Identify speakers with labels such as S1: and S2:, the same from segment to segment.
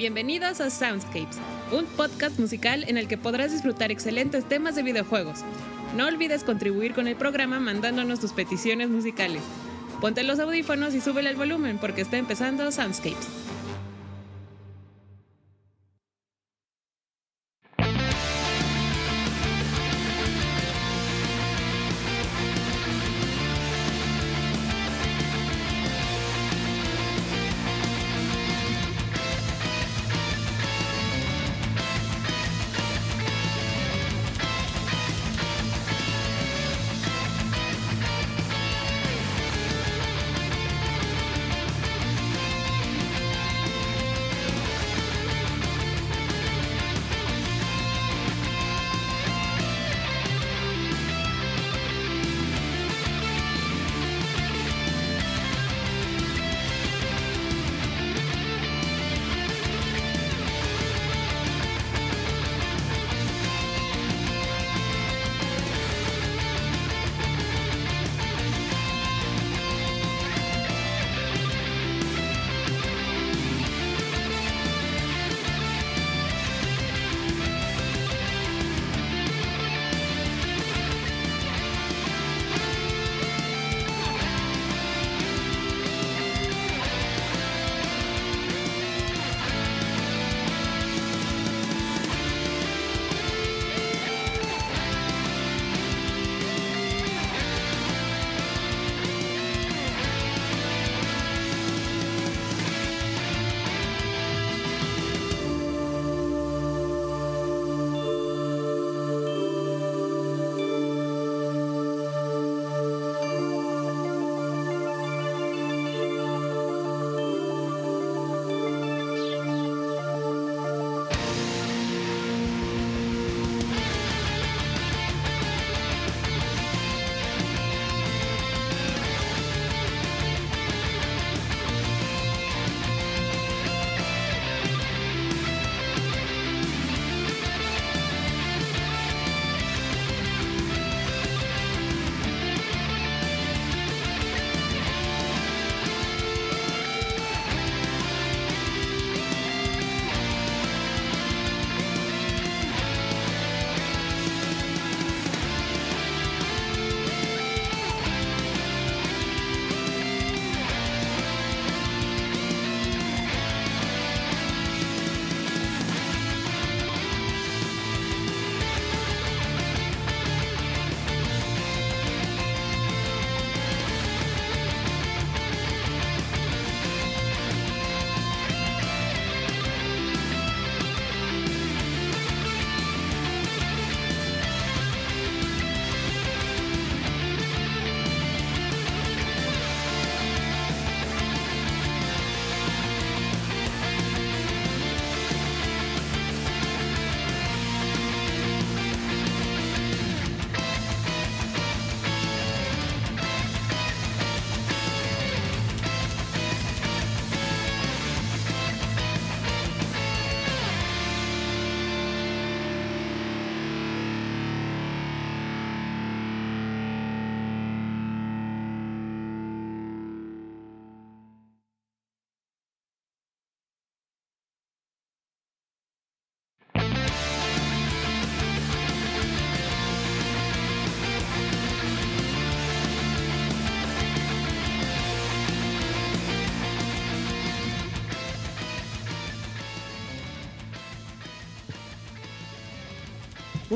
S1: Bienvenidos a Soundscapes, un podcast musical en el que podrás disfrutar excelentes temas de videojuegos. No olvides contribuir con el programa mandándonos tus peticiones musicales. Ponte los audífonos y súbele el volumen porque está empezando Soundscapes.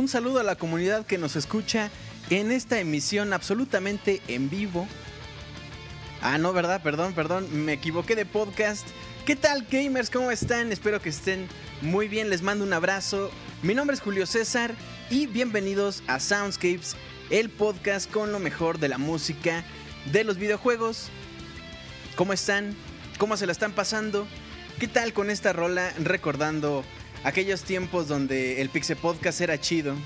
S2: Un saludo a la comunidad que nos escucha en esta emisión absolutamente en vivo. Ah, no, ¿verdad? Perdón, perdón, me equivoqué de podcast. ¿Qué tal, gamers? ¿Cómo están? Espero que estén muy bien. Les mando un abrazo. Mi nombre es Julio César y bienvenidos a Soundscapes, el podcast con lo mejor de la música de los videojuegos. ¿Cómo están? ¿Cómo se la están pasando? ¿Qué tal con esta rola recordando aquellos tiempos donde el Pixel Podcast era chido?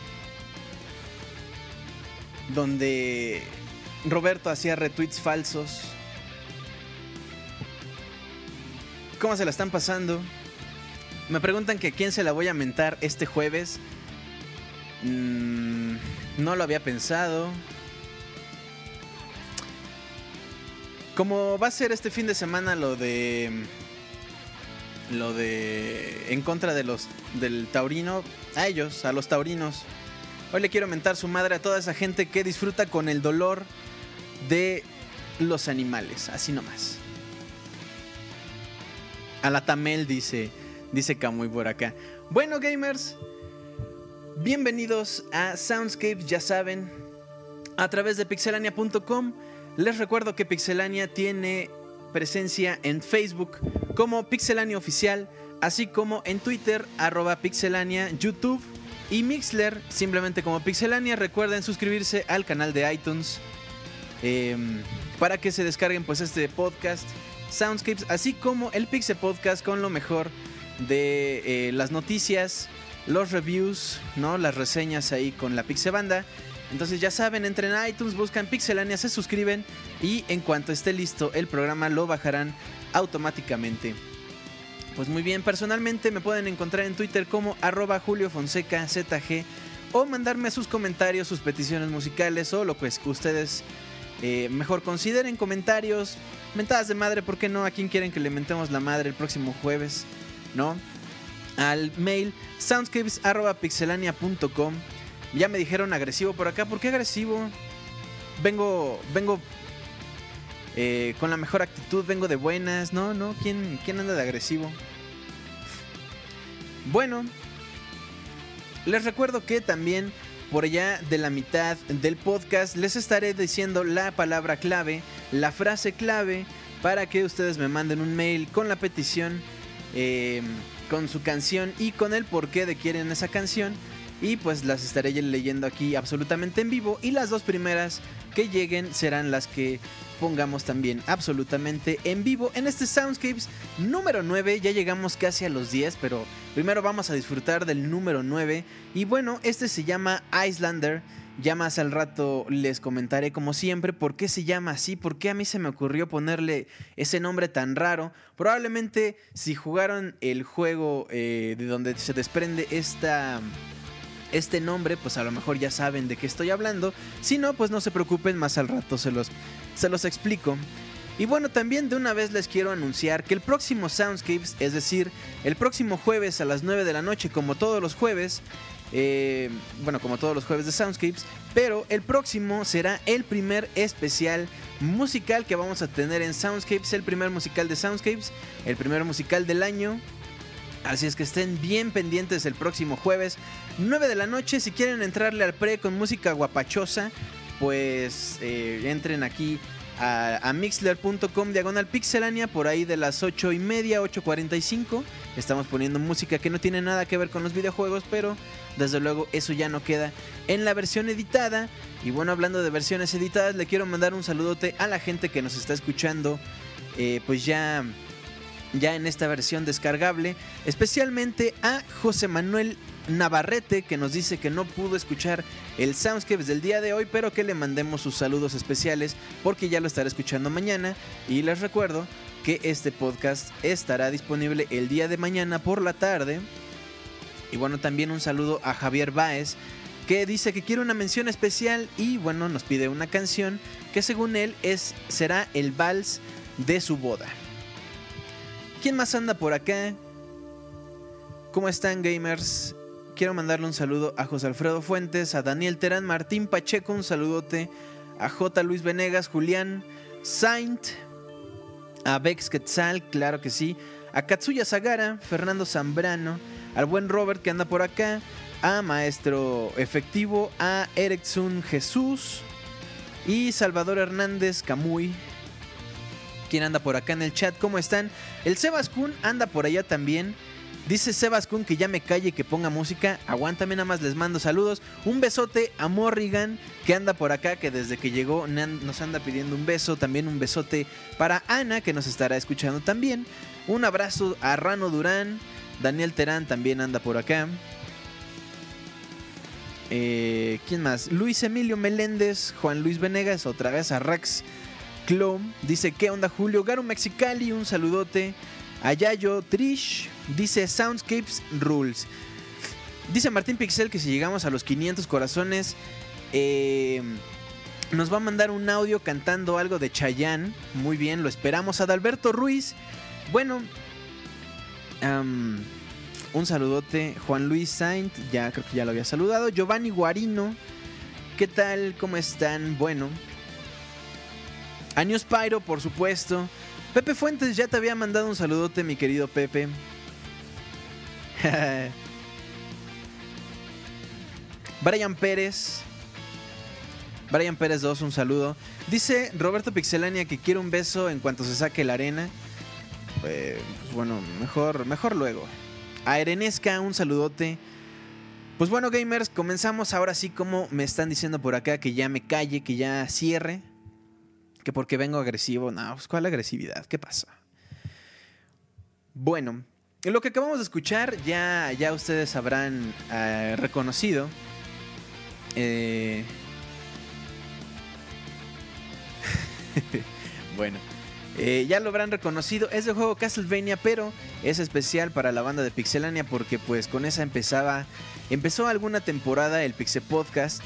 S2: Donde Roberto hacía retweets falsos. ¿Cómo se la están pasando? Me preguntan que quién se la voy a mentar este jueves. Mm, no lo había pensado. Como va a ser este fin de semana lo de lo de en contra de los del taurino, a ellos, a los taurinos. Hoy le quiero mentar su madre a toda esa gente que disfruta con el dolor de los animales, así nomás. A la Tamel dice, dice Camuy por acá. Bueno, gamers, bienvenidos a Soundscapes, ya saben, a través de pixelania.com. Les recuerdo que Pixelania tiene presencia en Facebook como Pixelania Oficial, así como en Twitter, arroba Pixelania, YouTube y Mixler, simplemente como Pixelania. Recuerden suscribirse al canal de iTunes em, para que se descarguen pues este podcast, Soundscapes, así como el Pixel Podcast con lo mejor de eh, las noticias, los reviews, ¿no? las reseñas ahí con la Pixebanda. Entonces ya saben, entren a iTunes, buscan Pixelania, se suscriben y en cuanto esté listo el programa lo bajarán automáticamente. Pues muy bien, personalmente me pueden encontrar en Twitter como arroba Julio Fonseca ZG o mandarme sus comentarios, sus peticiones musicales o lo que ustedes eh, mejor consideren, comentarios, mentadas de madre, ¿por qué no? ¿A quién quieren que le mentemos la madre el próximo jueves? ¿No? Al mail soundscapes.pixelania.com ya me dijeron agresivo por acá. ¿Por qué agresivo? Vengo, vengo eh, con la mejor actitud, vengo de buenas. No, no, ¿quién, ¿quién anda de agresivo? Bueno, les recuerdo que también por allá de la mitad del podcast les estaré diciendo la palabra clave, la frase clave, para que ustedes me manden un mail con la petición, eh, con su canción y con el porqué de quieren esa canción y pues las estaré leyendo aquí absolutamente en vivo y las dos primeras que lleguen serán las que pongamos también absolutamente en vivo en este Soundscapes número 9. Ya llegamos casi a los 10, pero primero vamos a disfrutar del número 9 y bueno, este se llama Islander. Ya más al rato les comentaré como siempre por qué se llama así, por qué a mí se me ocurrió ponerle ese nombre tan raro. Probablemente si jugaron el juego eh, de donde se desprende esta, este nombre, pues a lo mejor ya saben de qué estoy hablando. Si no, pues no se preocupen, más al rato se los, se los explico. Y bueno, también de una vez les quiero anunciar que el próximo Soundscapes, es decir, el próximo jueves a las 9 de la noche, como todos los jueves, eh, bueno, como todos los jueves de Soundscapes, pero el próximo será el primer especial musical que vamos a tener en Soundscapes, el primer musical de Soundscapes, el primer musical del año. Así es que estén bien pendientes el próximo jueves, 9 de la noche. Si quieren entrarle al pre con música guapachosa, pues eh, entren aquí a, mixler.com diagonal pixelania por ahí de las 8 y media, 8.45. Estamos poniendo música que no tiene nada que ver con los videojuegos, pero desde luego eso ya no queda en la versión editada. Y bueno, hablando de versiones editadas, le quiero mandar un saludote a la gente que nos está escuchando. Eh, pues ya ya en esta versión descargable, especialmente a José Manuel Navarrete que nos dice que no pudo escuchar el Soundscapes del día de hoy, pero que le mandemos sus saludos especiales porque ya lo estará escuchando mañana y les recuerdo que este podcast estará disponible el día de mañana por la tarde. Y bueno, también un saludo a Javier Baez que dice que quiere una mención especial y bueno, nos pide una canción que según él es será el vals de su boda. ¿Quién más anda por acá? ¿Cómo están gamers? Quiero mandarle un saludo a José Alfredo Fuentes, a Daniel Terán, Martín Pacheco, un saludote, a J. Luis Venegas, Julián Saint, a Bex Quetzal, claro que sí, a Katsuya Sagara, Fernando Zambrano, al buen Robert que anda por acá, a Maestro Efectivo, a Erickson Jesús y Salvador Hernández Camuy, quien anda por acá en el chat. ¿Cómo están? El Sebas Kun anda por allá también. Dice Sebas Kun que ya me calle y que ponga música. Aguántame, nada más les mando saludos. Un besote a Morrigan que anda por acá, que desde que llegó nos anda pidiendo un beso. También un besote para Ana, que nos estará escuchando también. Un abrazo a Rano Durán. Daniel Terán también anda por acá. Eh, ¿Quién más? Luis Emilio Meléndez, Juan Luis Venegas, otra vez a Rex dice, ¿qué onda Julio? Garo Mexicali, un saludote. Ayayo Trish dice Soundscapes Rules. Dice Martín Pixel que si llegamos a los 500 corazones, eh, nos va a mandar un audio cantando algo de Chayanne. Muy bien, lo esperamos. Adalberto Ruiz. Bueno, un saludote, Juan Luis Saint, ya creo que ya lo había saludado. Giovanni Guarino, ¿qué tal? ¿Cómo están? Bueno. Años Pyro, por supuesto. Pepe Fuentes, ya te había mandado un saludote, mi querido Pepe. Brian Pérez. Brian Pérez 2, un saludo. Dice Roberto Pixelania que quiere un beso en cuanto se saque la arena. Pues, bueno, mejor, mejor luego. A Erenesca, un saludote. Pues bueno, gamers, comenzamos ahora sí como me están diciendo por acá que ya me calle, que ya cierre. Que porque vengo agresivo. No, pues ¿cuál agresividad? ¿Qué pasa? Bueno, lo que acabamos de escuchar ya, ya ustedes habrán eh, reconocido. Eh... bueno, eh, ya lo habrán reconocido. Es de juego Castlevania, pero es especial para la banda de Pixelania porque pues con esa empezaba... Empezó alguna temporada el Pixel Podcast.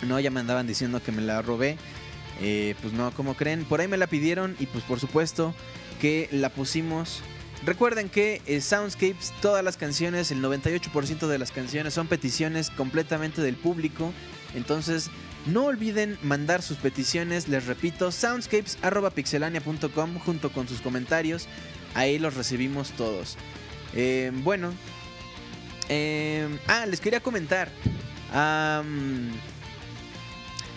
S2: No, ya me andaban diciendo que me la robé. Eh, pues no, como creen, por ahí me la pidieron y pues por supuesto que la pusimos. Recuerden que eh, Soundscapes, todas las canciones, el 98% de las canciones son peticiones completamente del público. Entonces no olviden mandar sus peticiones, les repito, soundscapes.pixelania.com junto con sus comentarios. Ahí los recibimos todos. Eh, bueno. Eh, ah, les quería comentar.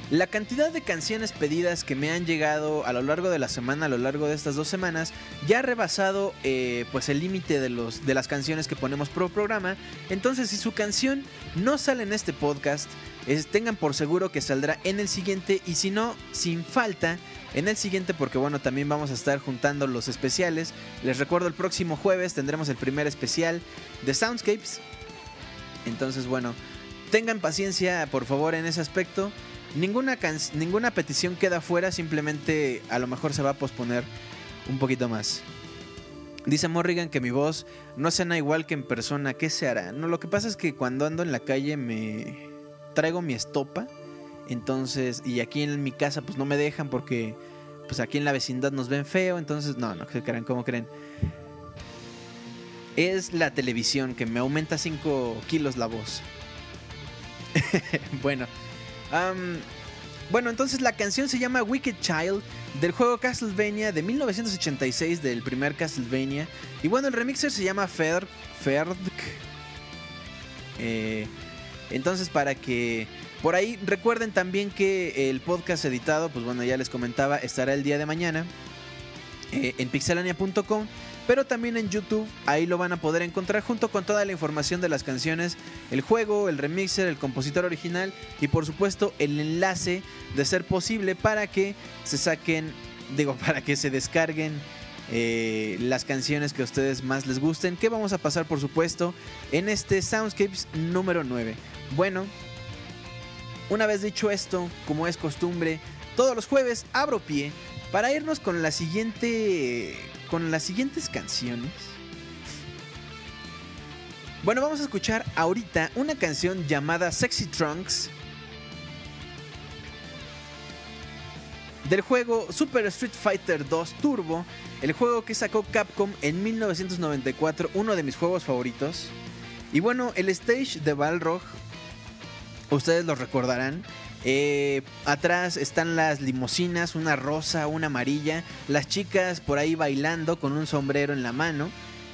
S2: La cantidad de canciones pedidas que me han llegado a lo largo de la semana, a lo largo de estas dos semanas, ya ha rebasado eh, pues el límite de, de las canciones que ponemos pro programa. Entonces, si su canción no sale en este podcast, tengan por seguro que saldrá en el siguiente y si no, sin falta, en el siguiente porque bueno, también vamos a estar juntando los especiales. Les recuerdo el próximo jueves tendremos el primer especial de Soundscapes. Entonces bueno, tengan paciencia por favor en ese aspecto. Ninguna, ninguna petición queda fuera, simplemente a lo mejor se va a posponer un poquito más. Dice Morrigan que mi voz no suena igual que en persona. ¿Qué se hará? No, lo que pasa es que cuando ando en la calle me traigo mi estopa. Entonces, y aquí en mi casa pues no me dejan porque pues aquí en la vecindad nos ven feo. Entonces, no, no se crean, ¿cómo creen? Es la televisión que me aumenta 5 kilos la voz. bueno, bueno, entonces la canción se llama Wicked Child del juego Castlevania de 1986 del primer Castlevania. Y bueno, el remixer se llama Fer, Ferdk. Eh, entonces para que por ahí recuerden también que el podcast editado, pues bueno, ya les comentaba, estará el día de mañana eh, en pixelania.com pero también en YouTube. Ahí lo van a poder encontrar junto con toda la información de las canciones, el juego, el remixer, el compositor original y por supuesto el enlace de ser posible para que se saquen, digo, para que se descarguen eh, las canciones que a ustedes más les gusten, que vamos a pasar por supuesto en este Soundscapes número 9. Bueno, una vez dicho esto, como es costumbre, todos los jueves abro pie para irnos con la siguiente con las siguientes canciones. Bueno, vamos a escuchar ahorita una canción llamada Sexy Trunks del juego Super Street Fighter 2 Turbo, el juego que sacó Capcom en 1994, uno de mis juegos favoritos. Y bueno, el stage de Balrog, ustedes lo recordarán, eh, atrás están las limosinas, una rosa, una amarilla. Las chicas por ahí bailando con un sombrero en la mano.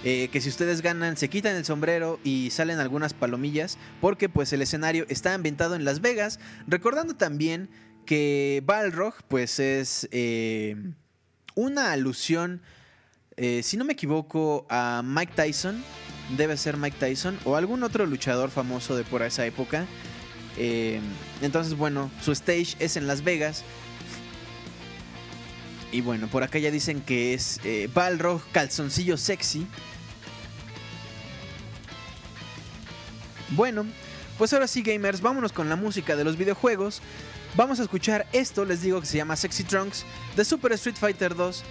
S2: Eh, que si ustedes ganan se quitan el sombrero y salen algunas palomillas porque pues el escenario está ambientado en Las Vegas recordando también que Balrog pues es eh, una alusión si no me equivoco a Mike Tyson debe ser Mike Tyson o algún otro luchador famoso de por esa época eh, entonces, bueno, su stage es en Las Vegas. Y bueno, por acá ya dicen que es eh, Balrog Calzoncillo Sexy. Bueno, pues ahora sí, gamers, vámonos con la música de los videojuegos. Vamos a escuchar esto, les digo que se llama Sexy Trunks de Super Street Fighter 2.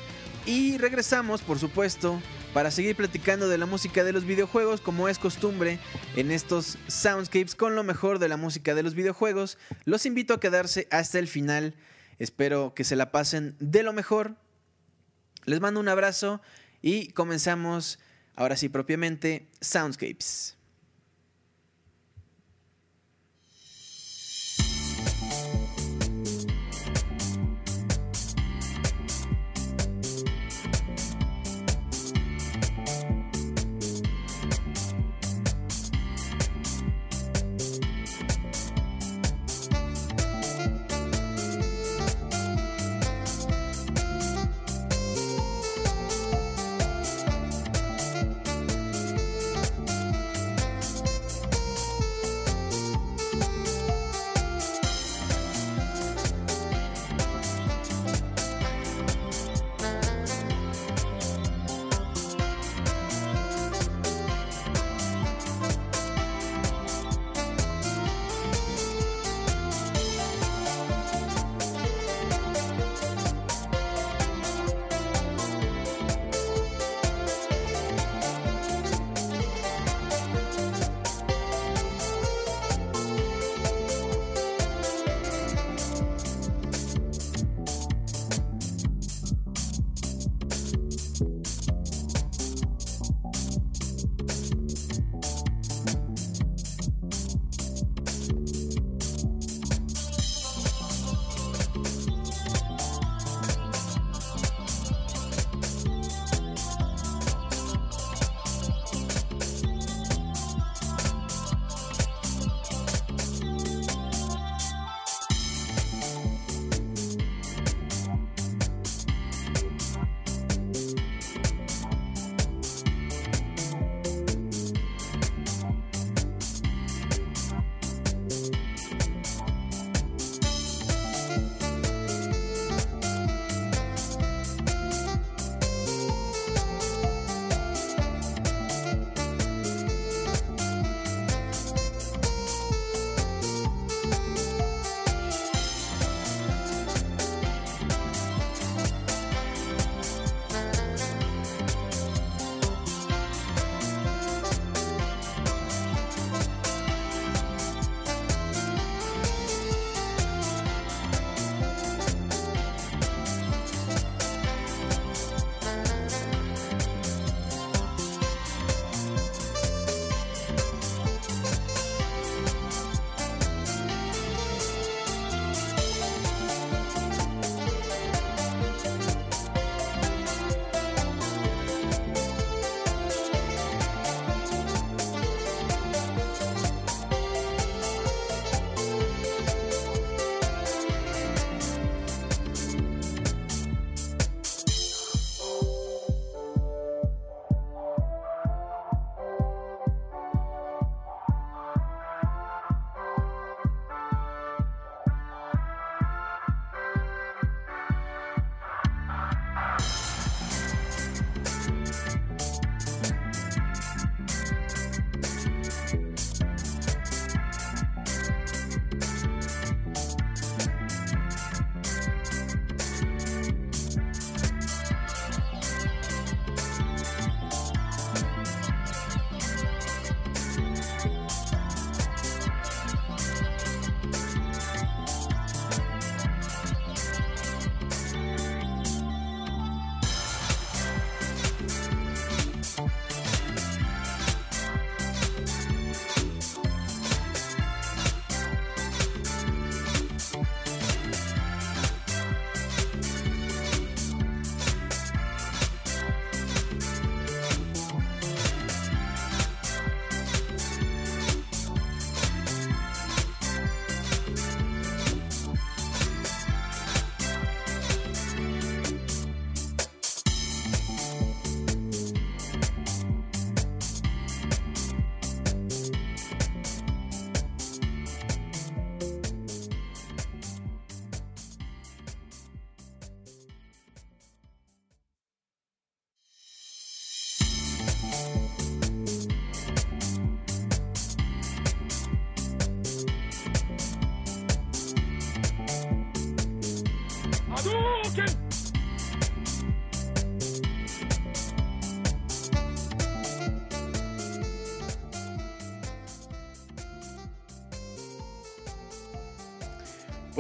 S2: Y regresamos, por supuesto, para seguir platicando de la música de los videojuegos como es costumbre en estos soundscapes con lo mejor de la música de los videojuegos. Los invito a quedarse hasta el final. Espero que se la pasen de lo mejor. Les mando un abrazo y comenzamos Ahora sí, propiamente, Soundscapes.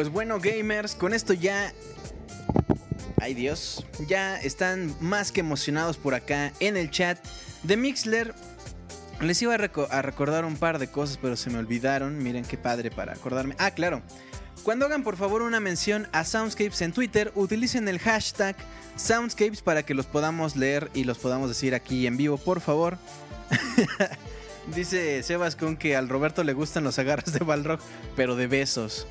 S2: Pues bueno, gamers, con esto ya Ay Dios, ya están más que emocionados por acá en el chat de Mixler. Les iba a, recordar un par de cosas, pero se me olvidaron. Miren qué padre para acordarme. Ah, claro. Cuando hagan por favor una mención a Soundscapes en Twitter, utilicen el hashtag Soundscapes para que los podamos leer y los podamos decir aquí en vivo, por favor. Dice Sebas con que al Roberto le gustan los agarras de Balrog, pero de besos.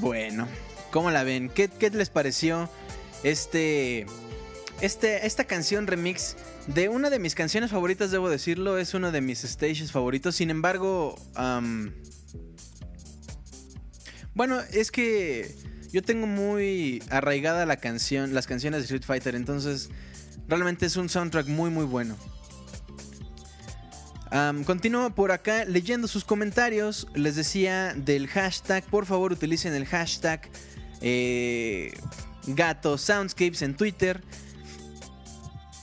S2: Bueno, ¿cómo la ven? ¿Qué, les pareció este, este, esta canción remix de una de mis canciones favoritas, debo decirlo? Es uno de mis stages favoritos. Sin embargo, bueno, es que yo tengo muy arraigada la canción, las canciones de Street Fighter, entonces realmente es un soundtrack muy muy bueno. Continúo por acá leyendo sus comentarios. Les decía del hashtag. Por favor, utilicen el hashtag eh, Gato Soundscapes en Twitter.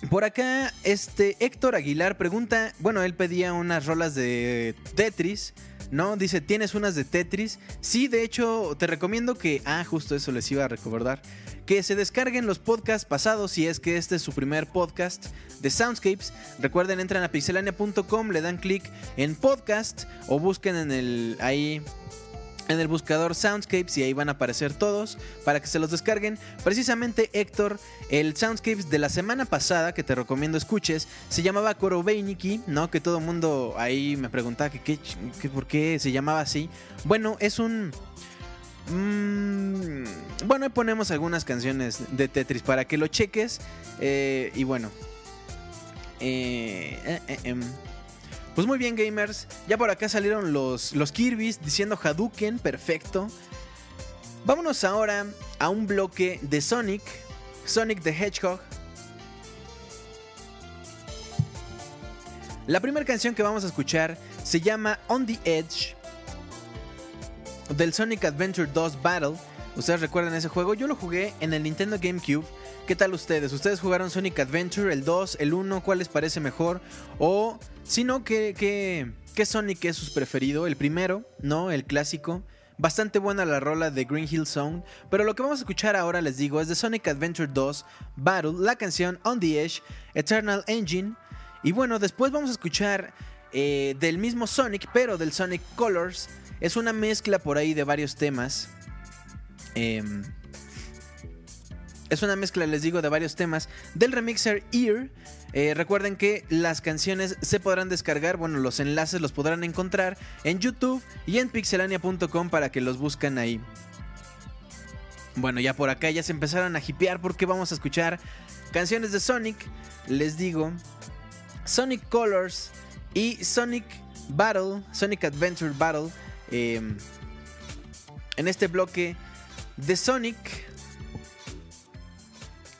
S2: Por acá, este Héctor Aguilar pregunta. Bueno, él pedía unas rolas de Tetris. ¿no? Dice, ¿tienes unas de Tetris? Sí, de hecho, te recomiendo que... Ah, justo eso les iba a recordar. Que se descarguen los podcasts pasados si es que este es su primer podcast de Soundscapes. Recuerden, entran a pixelania.com, le dan clic en podcast o busquen en el... ahí en el buscador Soundscapes y ahí van a aparecer todos para que se los descarguen. Precisamente Héctor, el Soundscapes de la semana pasada que te recomiendo escuches, se llamaba Korobeiniki, ¿no? Que todo mundo ahí me preguntaba que, por qué se llamaba así. Bueno, es un... Mm, bueno, ahí ponemos algunas canciones de Tetris para que lo cheques. Eh, y bueno. Eh, eh, em. Pues muy bien, gamers. Ya por acá salieron los, los Kirby's diciendo Hadouken, perfecto. Vámonos ahora a un bloque de Sonic, Sonic the Hedgehog. La primera canción que vamos a escuchar se llama On the Edge del Sonic Adventure 2 Battle. Ustedes recuerdan ese juego, yo lo jugué en el Nintendo GameCube. ¿Qué tal ustedes? ¿Ustedes jugaron Sonic Adventure, el 2, el 1? ¿Cuál les parece mejor? O si no, ¿qué, qué, Sonic es su preferido? El primero, ¿no? El clásico. Bastante buena la rola de Green Hill Zone. Pero lo que vamos a escuchar ahora, les digo, es de Sonic Adventure 2 Battle, la canción On the Edge, Eternal Engine. Y bueno, después vamos a escuchar eh, del mismo Sonic, pero del Sonic Colors. Es una mezcla por ahí de varios temas. Eh, es una mezcla, les digo, de varios temas del remixer Ear. Eh, recuerden que las canciones se podrán descargar, bueno, los enlaces los podrán encontrar en YouTube y en pixelania.com para que los busquen ahí. Bueno, ya por acá ya se empezaron a hipear porque vamos a escuchar canciones de Sonic. Les digo, Sonic Colors y Sonic Battle, Sonic Adventure Battle. Em, en este bloque de Sonic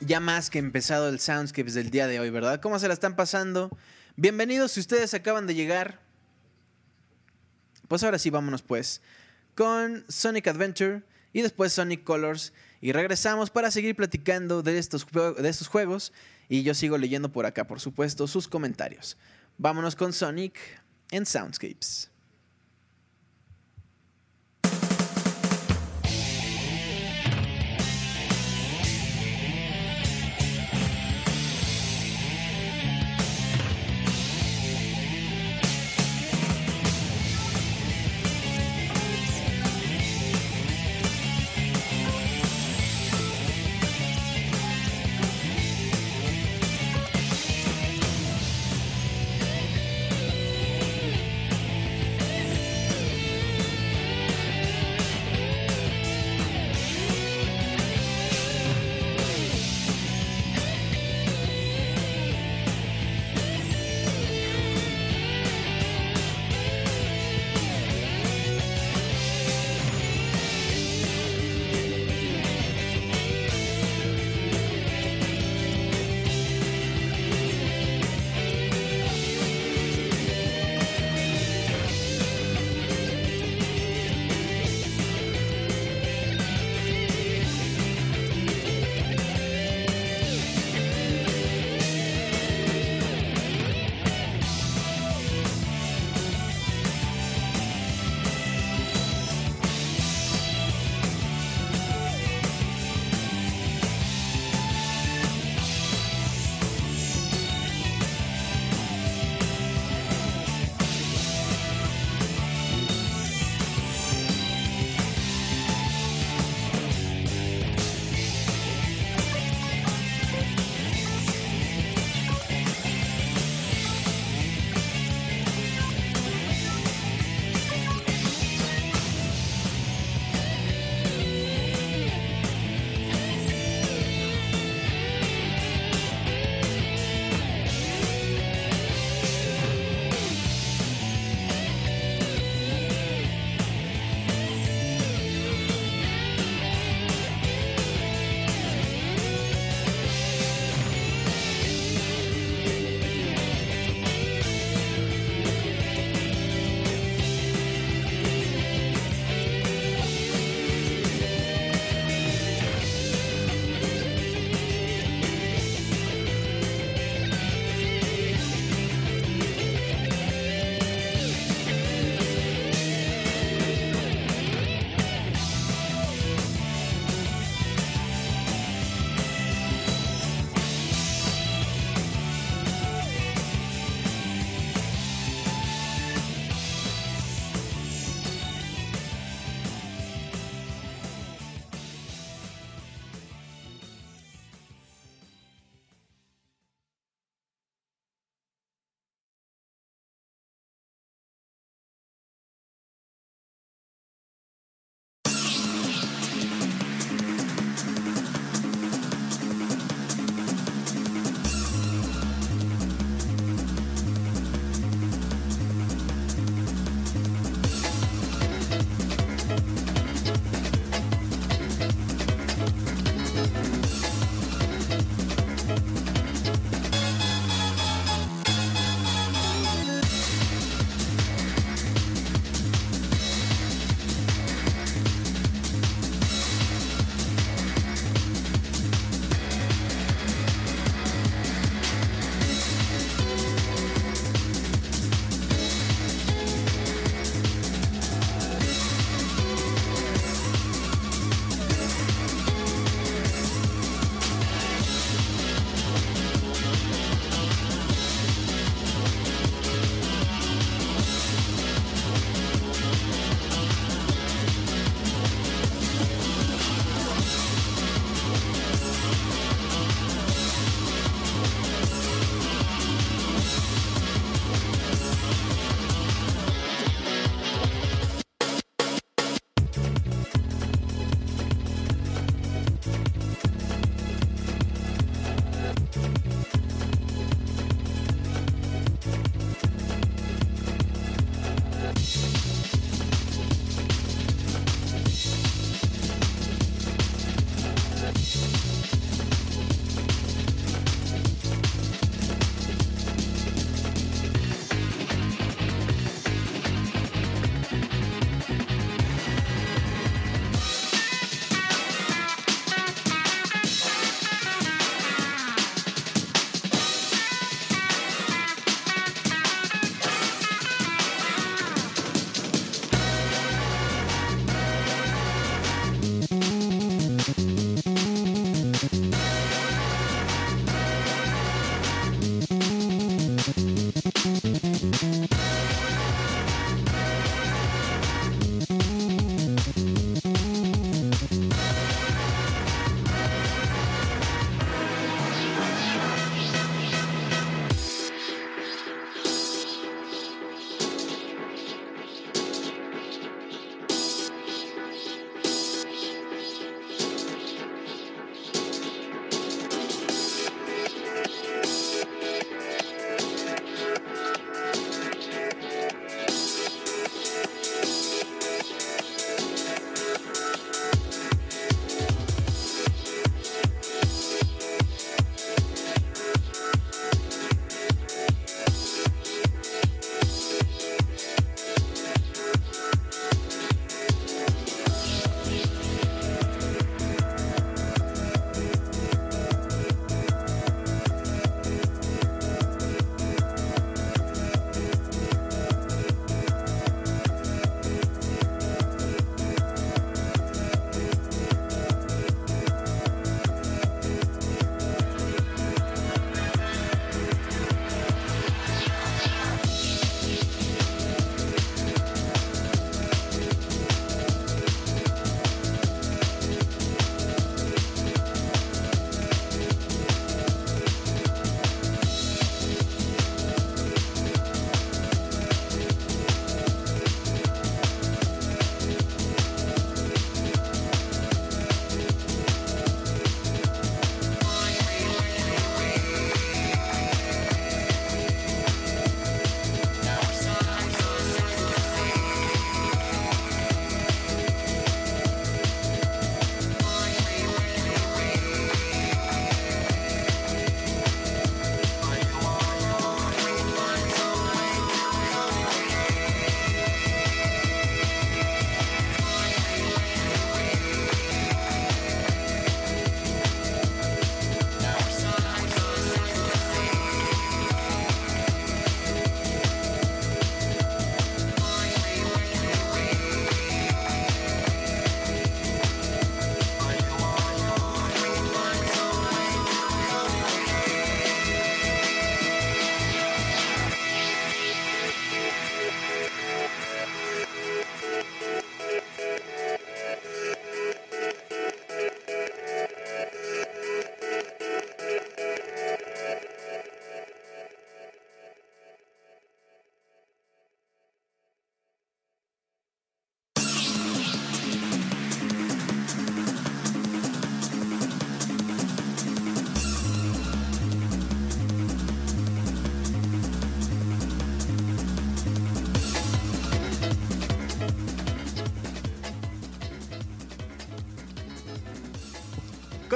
S2: ya más que empezado el Soundscapes del día de hoy, ¿verdad? ¿Cómo se la están pasando? Bienvenidos si ustedes acaban de llegar. Pues ahora sí, vámonos pues con Sonic Adventure y después Sonic Colors. Y regresamos para seguir platicando de estos, de estos juegos. Y yo sigo leyendo por acá, por supuesto, sus comentarios. Vámonos con Sonic en Soundscapes.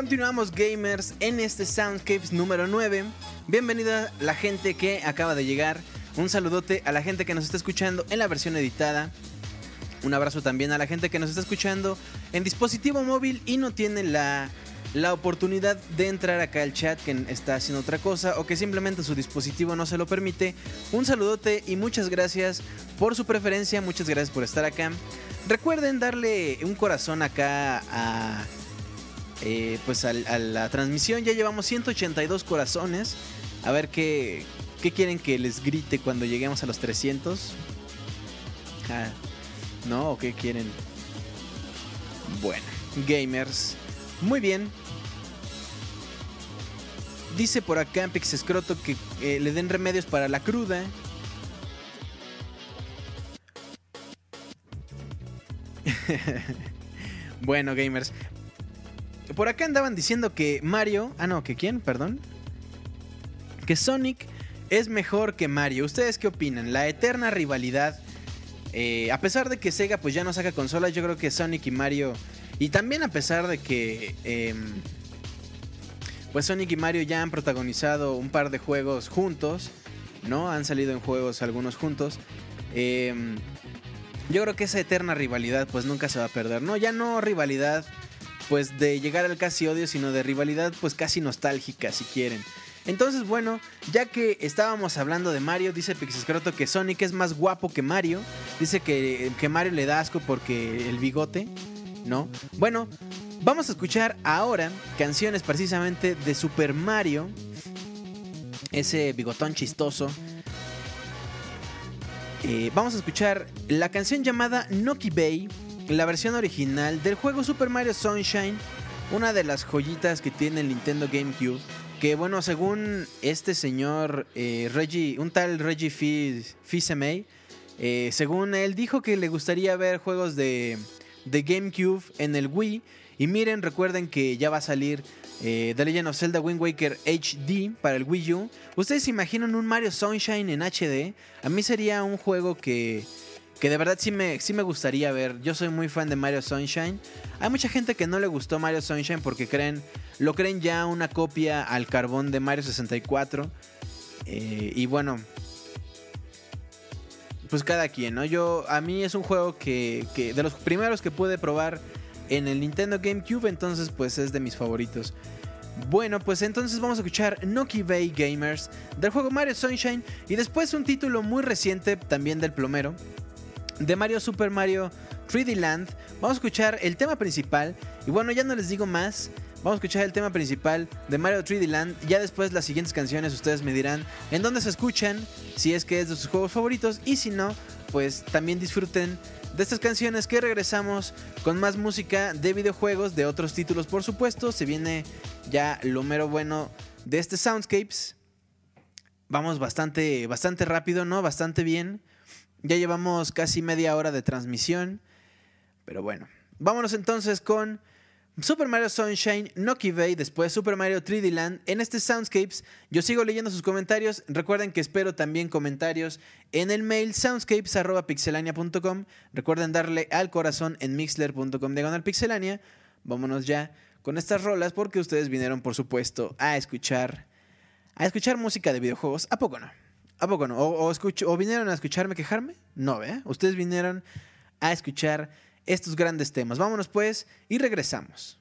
S2: Continuamos gamers en este Soundscapes número 9. Bienvenida la gente que acaba de llegar. Un saludote a la gente que nos está escuchando en la versión editada. Un abrazo también a la gente que nos está escuchando en dispositivo móvil y no tiene la, la oportunidad de entrar acá al chat que está haciendo otra cosa o que simplemente su dispositivo no se lo permite. Un saludote y muchas gracias por su preferencia, muchas gracias por estar acá. Recuerden darle un corazón acá a eh, pues a, la transmisión. Ya llevamos 182 corazones. A ver qué, qué quieren que les grite cuando lleguemos a los 300. Ah, ¿No? ¿O qué quieren? Bueno, gamers. Muy bien. Dice por acá Pix Escroto que eh, le den remedios para la cruda. bueno, gamers. Por acá andaban diciendo que Mario. Ah, no, que quién, perdón. Que Sonic es mejor que Mario. ¿Ustedes qué opinan? La eterna rivalidad. Eh, a pesar de que Sega pues ya no saca consolas, yo creo que Sonic y Mario. Y también a pesar de que. Em, pues Sonic y Mario ya han protagonizado un par de juegos juntos, ¿no? Han salido en juegos algunos juntos. Em, yo creo que esa eterna rivalidad pues nunca se va a perder, ¿no? Ya no rivalidad pues de llegar al casi odio, sino de rivalidad pues casi nostálgica si quieren. Entonces, bueno, ya que estábamos hablando de Mario, dice Pixescroto que Sonic es más guapo que Mario. Dice que, que Mario le da asco porque el bigote, ¿no? Bueno, vamos a escuchar ahora canciones precisamente de Super Mario. Ese bigotón chistoso. Eh, vamos a escuchar la canción llamada Noki Bay, la versión original del juego Super Mario Sunshine, una de las joyitas que tiene el Nintendo GameCube. Que bueno, según este señor eh, Reggie, un tal Reggie Fils-Aimé, eh, según él dijo que le gustaría ver juegos de, GameCube en el Wii. Y miren, recuerden que ya va a salir eh, The Legend of Zelda Wind Waker HD para el Wii U. ¿Ustedes se imaginan un Mario Sunshine en HD? A mí sería un juego que, que de verdad sí me, sí me gustaría ver. Yo soy muy fan de Mario Sunshine. Hay mucha gente que no le gustó Mario Sunshine porque creen, lo creen ya una copia al carbón de Mario 64. Eh, y bueno, pues cada quien, ¿no? Yo, a mí es un juego que, que de los primeros que pude probar en el Nintendo GameCube, entonces pues es de mis favoritos. Bueno, pues entonces vamos a escuchar Noki Bay Gamers del juego Mario Sunshine y después un título muy reciente también del plomero de Mario Super Mario 3D Land. Vamos a escuchar el tema principal y bueno, ya no les digo más. Vamos a escuchar el tema principal de Mario 3D Land. Ya después las siguientes canciones ustedes me dirán en dónde se escuchan, si es que es de sus juegos favoritos y si no, pues también disfruten de estas canciones que regresamos con más música de videojuegos, de otros títulos por supuesto. Se viene ya lo mero bueno de este Soundscapes. Vamos bastante, bastante rápido, ¿no? Bastante bien. Ya llevamos casi media hora de transmisión. Pero bueno, vámonos entonces con Super Mario Sunshine, Noki Bay, después Super Mario 3D Land. En este Soundscapes, yo sigo leyendo sus comentarios. Recuerden que espero también comentarios en el mail soundscapes.pixelania.com. Recuerden darle al corazón en mixler.com diagonal pixelania. Vámonos ya con estas rolas porque ustedes vinieron, por supuesto, a escuchar, a escuchar música de videojuegos. ¿A poco no? ¿A poco no? ¿O, vinieron a escucharme quejarme? No, ¿eh? Ustedes vinieron a escuchar estos grandes temas. Vámonos pues y regresamos.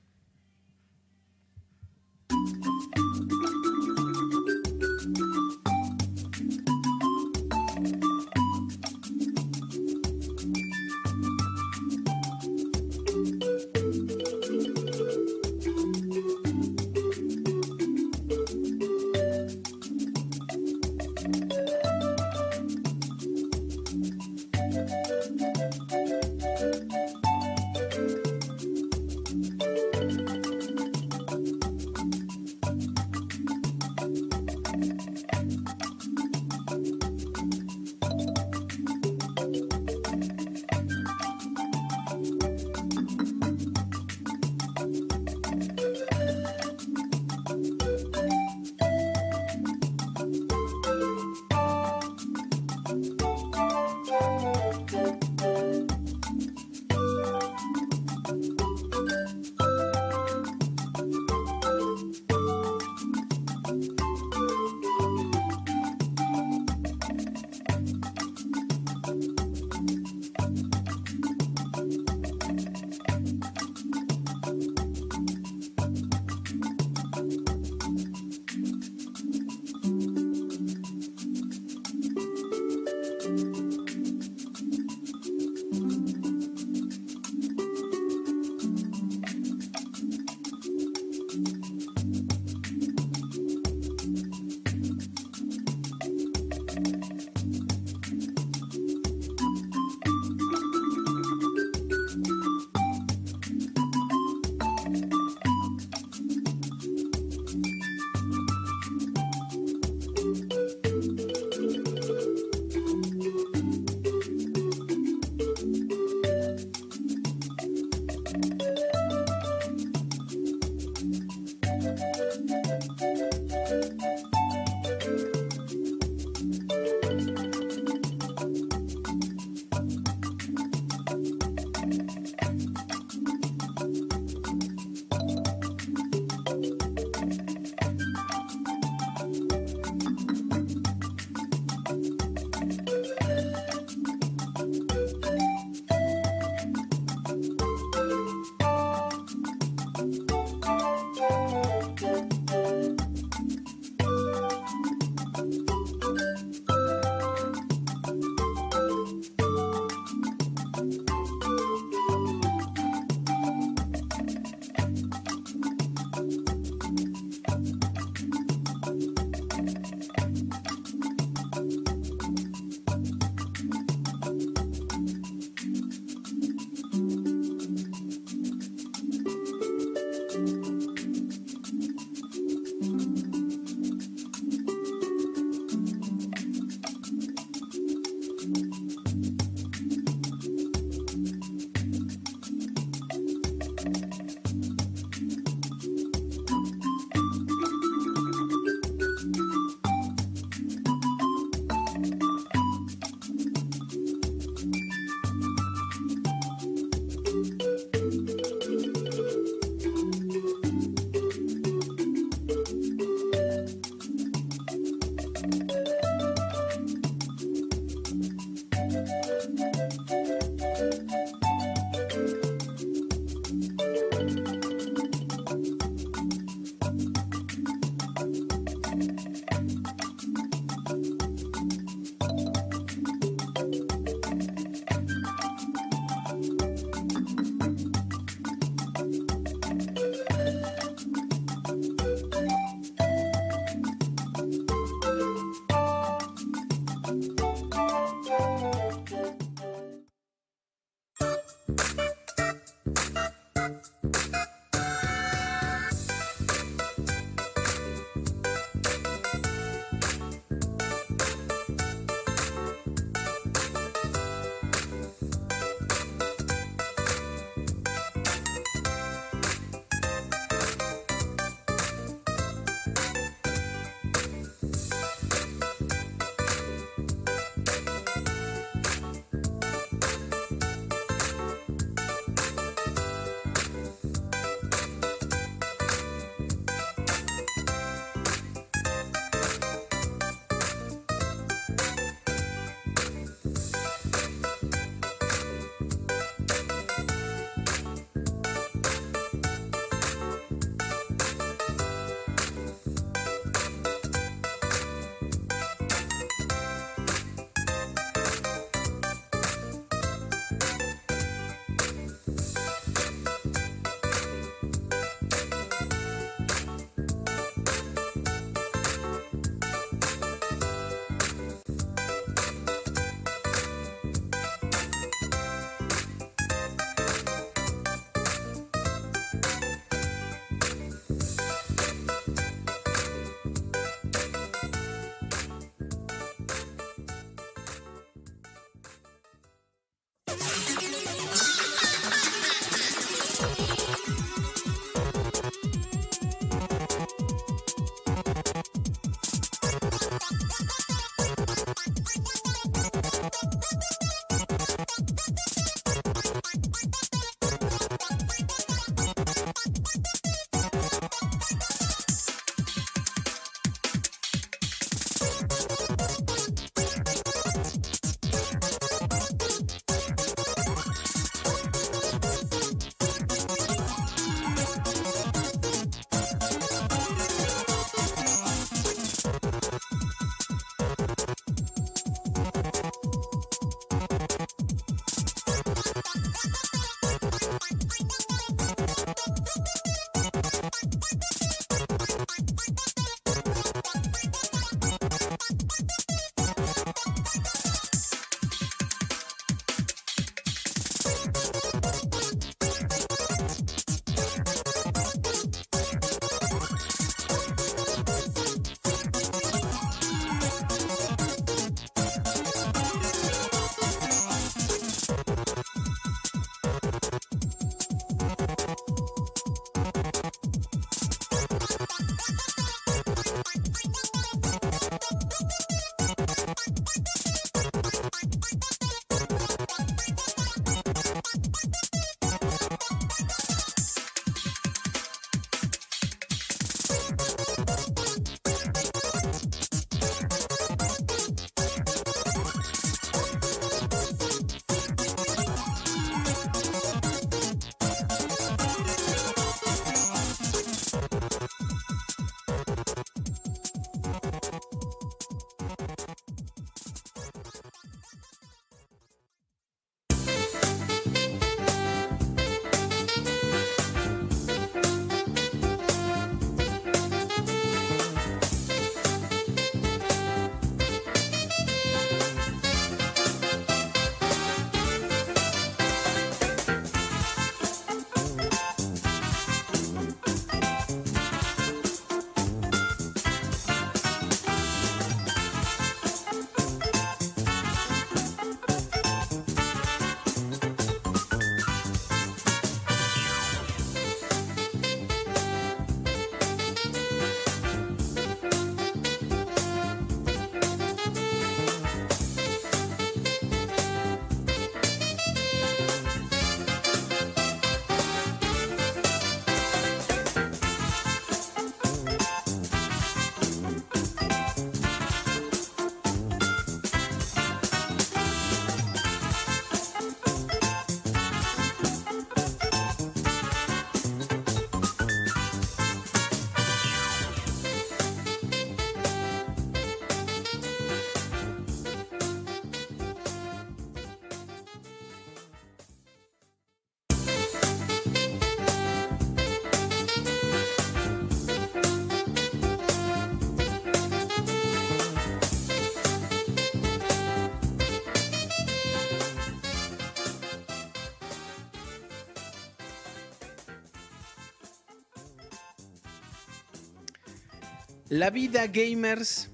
S2: La vida, gamers.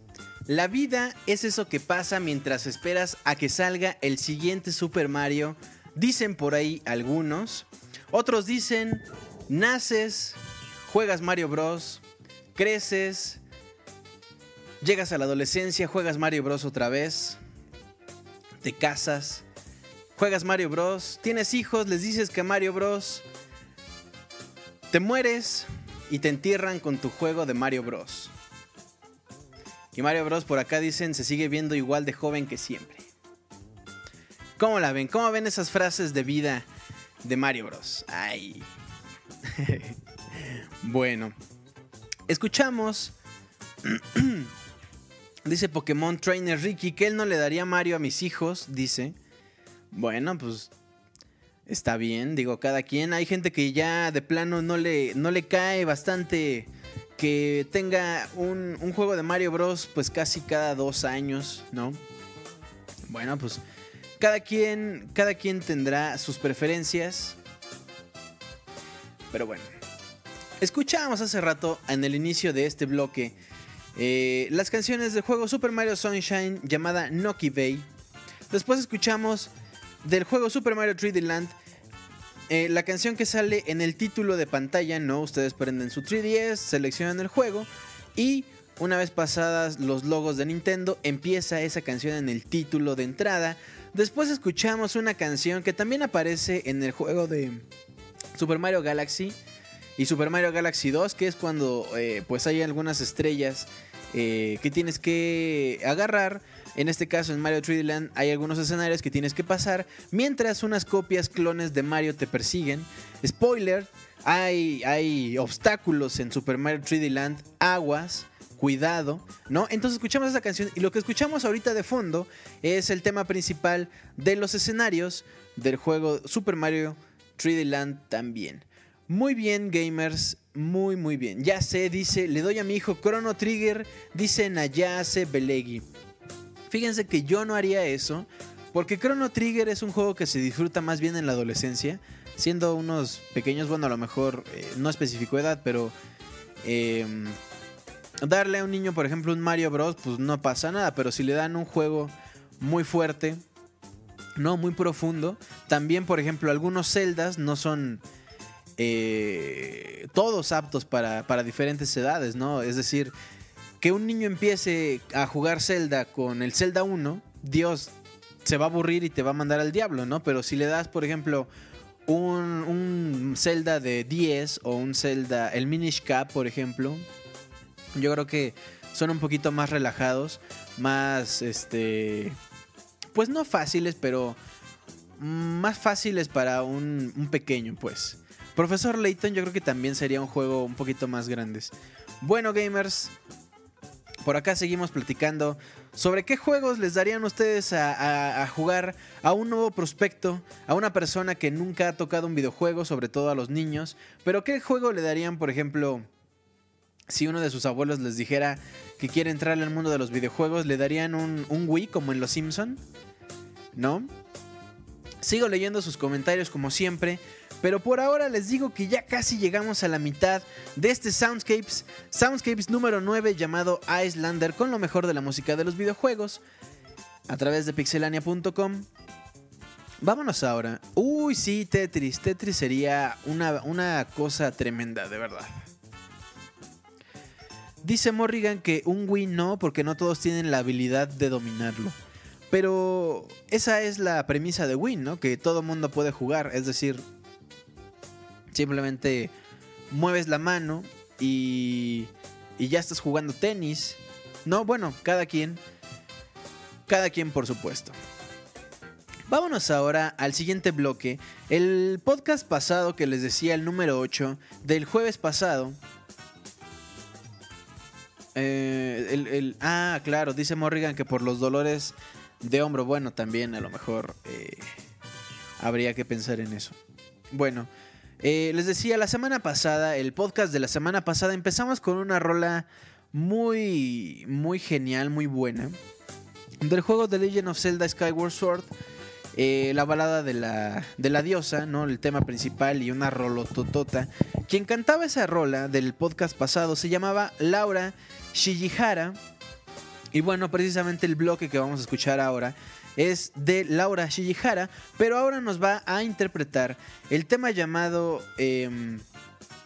S2: La vida es eso que pasa mientras esperas a que salga el siguiente Super Mario. Dicen por ahí algunos. Otros dicen, naces, juegas Mario Bros, creces, llegas a la adolescencia, juegas Mario Bros otra vez, te casas, juegas Mario Bros, tienes hijos, les dices que Mario Bros, te mueres y te entierran con tu juego de Mario Bros. Y Mario Bros por acá dicen se sigue viendo igual de joven que siempre. ¿Cómo la ven? ¿Cómo ven esas frases de vida de Mario Bros? Ay. bueno. Escuchamos. dice Pokémon Trainer Ricky que él no le daría Mario a mis hijos, dice. Bueno, pues está bien, digo, cada quien. Hay gente que ya de plano no le, no le cae bastante que tenga un, un, juego de Mario Bros. pues casi cada dos años, ¿no? Bueno, pues cada quien, cada quien tendrá sus preferencias. Pero bueno. Escuchábamos hace rato en el inicio de este bloque eh, las canciones del juego Super Mario Sunshine llamada Noki Bay. Después escuchamos del juego Super Mario 3D Land eh, la canción que sale en el título de pantalla, ¿no? Ustedes prenden su 3DS, seleccionan el juego y una vez pasadas los logos de Nintendo, empieza esa canción en el título de entrada. Después escuchamos una canción que también aparece en el juego de Super Mario Galaxy y Super Mario Galaxy 2, que es cuando eh, pues hay algunas estrellas eh, que tienes que agarrar en este caso, en Mario 3D Land hay algunos escenarios que tienes que pasar mientras unas copias clones de Mario te persiguen. Spoiler, hay, hay obstáculos en Super Mario 3D Land, aguas, cuidado, ¿no? Entonces escuchamos esa canción y lo que escuchamos ahorita de fondo es el tema principal de los escenarios del juego Super Mario 3D Land también. Muy bien, gamers, muy, muy bien. Ya sé, dice, le doy a mi hijo Chrono Trigger, dice Nayase Belegi. Fíjense que yo no haría eso, porque Chrono Trigger es un juego que se disfruta más bien en la adolescencia, siendo unos pequeños, bueno, a lo mejor eh, no especificó edad, pero em, darle a un niño, por ejemplo, un Mario Bros, pues no pasa nada, pero si le dan un juego muy fuerte, no muy profundo, también, por ejemplo, algunos celdas no son... Eh, todos aptos para, para diferentes edades, ¿no? Es decir, que un niño empiece a jugar Zelda con el Zelda 1, Dios se va a aburrir y te va a mandar al diablo, ¿no? Pero si le das, por ejemplo, un, un Zelda de 10 o un Zelda, el Minish Cap, por ejemplo, yo creo que son un poquito más relajados, más, este, pues no fáciles, pero más fáciles para un, un pequeño, pues. Profesor Layton yo creo que también sería un juego un poquito más grande. Bueno, gamers, por acá seguimos platicando sobre qué juegos les darían ustedes a, jugar a un nuevo prospecto, a una persona que nunca ha tocado un videojuego, sobre todo a los niños. Pero qué juego le darían, por ejemplo, si uno de sus abuelos les dijera que quiere entrar al mundo de los videojuegos, le darían un, un Wii como en Los Simpson, ¿no? Sigo leyendo sus comentarios como siempre. Pero por ahora les digo que ya casi llegamos a la mitad de este Soundscapes, Soundscapes número 9 llamado Icelander con lo mejor de la música de los videojuegos a través de pixelania.com. Vámonos ahora. Uy, sí, Tetris. Tetris sería una, una cosa tremenda, de verdad. Dice Morrigan que un Wii no, porque no todos tienen la habilidad de dominarlo. Pero esa es la premisa de Wii, ¿no? Que todo mundo puede jugar. Es decir, Simplemente mueves la mano y, y ya estás jugando tenis. No, bueno, cada quien. Cada quien, por supuesto. Vámonos ahora al siguiente bloque. El podcast pasado que les decía, el número 8, del jueves pasado. Eh, el, ah, claro, dice Morrigan que por los dolores de hombro, bueno, también a lo mejor eh, habría que pensar en eso. Bueno, eh, les decía, la semana pasada, el podcast de la semana pasada, empezamos con una rola muy, muy genial, muy buena. Del juego The Legend of Zelda Skyward Sword. eh, la balada de la, de la diosa, ¿no? El tema principal y una rolototota. Quien cantaba esa rola del podcast pasado se llamaba Laura Shijihara. Y bueno, precisamente el bloque que vamos a escuchar ahora es de Laura Shijihara, pero ahora nos va a interpretar el tema llamado em,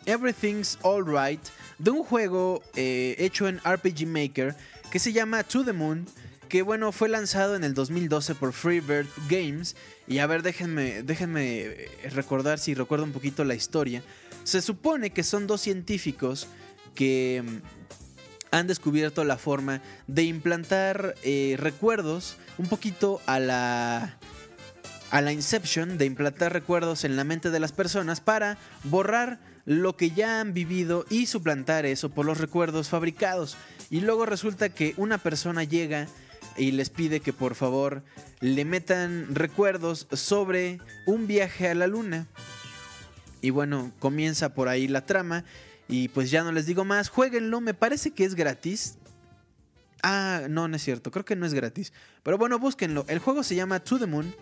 S2: Everything's Alright de un juego eh, hecho en RPG Maker que se llama To the Moon que bueno, fue lanzado en el 2012 por Freebird Games. Y a ver, déjenme, déjenme eh, recordar si recuerdo un poquito la historia. Se supone que son dos científicos que mm, han descubierto la forma de implantar eh, recuerdos un poquito a la a la Inception, de implantar recuerdos en la mente de las personas para borrar lo que ya han vivido y suplantar eso por los recuerdos fabricados. Y luego resulta que una persona llega y les pide que por favor le metan recuerdos sobre un viaje a la luna. Y bueno, comienza por ahí la trama. Y pues ya no les digo más, jueguenlo, me parece que es gratis. Ah, no, no es cierto, creo que no es gratis. Pero bueno, búsquenlo. El juego se llama To the Moon.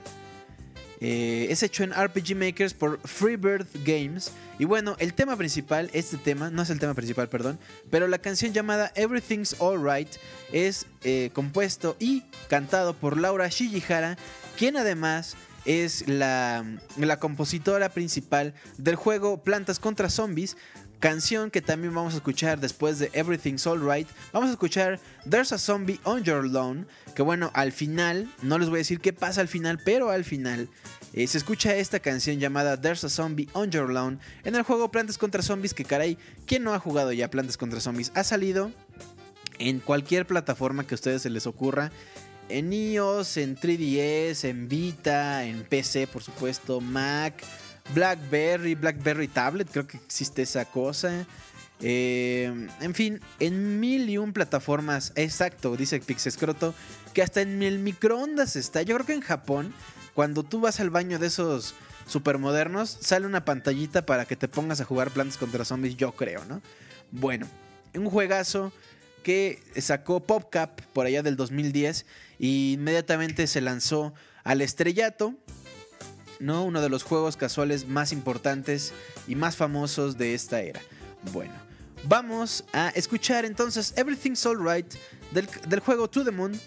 S2: Eh, es hecho en RPG Makers por Freebird Games. Y bueno, el tema principal, este tema, no es el tema principal, perdón, pero la canción llamada Everything's Alright es eh, compuesto y cantado por Laura Shijihara, quien además es la, la compositora principal del juego Plantas contra Zombies, canción que también vamos a escuchar después de Everything's Alright. Vamos a escuchar There's a Zombie on Your Lawn, que bueno, al final, no les voy a decir qué pasa al final, pero al final eh, se escucha esta canción llamada There's a Zombie on Your Lawn en el juego Plantas contra Zombies, que caray, ¿quién no ha jugado ya Plantas contra Zombies? Ha salido en cualquier plataforma que a ustedes se les ocurra. En iOS, en 3DS, en Vita, en PC, por supuesto, Mac, BlackBerry, BlackBerry Tablet, creo que existe esa cosa. Eh, en fin, en mil y un plataformas, exacto, dice Pixescroto, que hasta en el microondas está. Yo creo que en Japón, cuando tú vas al baño de esos supermodernos, sale una pantallita para que te pongas a jugar Plantas contra Zombies, yo creo, ¿no? Bueno, un juegazo que sacó PopCap por allá del 2010 y inmediatamente se lanzó al estrellato ¿no? Uno de los juegos casuales más importantes y más famosos de esta era. Bueno, vamos a escuchar entonces Everything's Alright del, del juego To the Moon.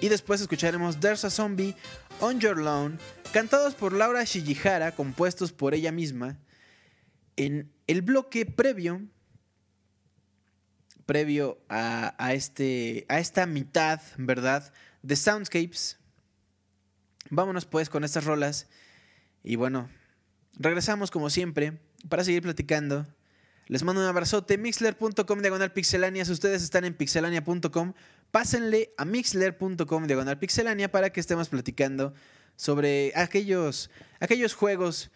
S2: Y después escucharemos There's a Zombie on Your Lawn, cantados por Laura Shijihara, compuestos por ella misma. En el bloque previo, previo a, a, este, a esta mitad, ¿verdad? De Soundscapes. Vámonos pues con estas rolas y bueno, regresamos como siempre para seguir platicando. Les mando un abrazote. Mixler.com diagonal pixelania. Si ustedes están en pixelania.com, pásenle a mixler.com diagonal pixelania para que estemos platicando sobre aquellos, aquellos juegos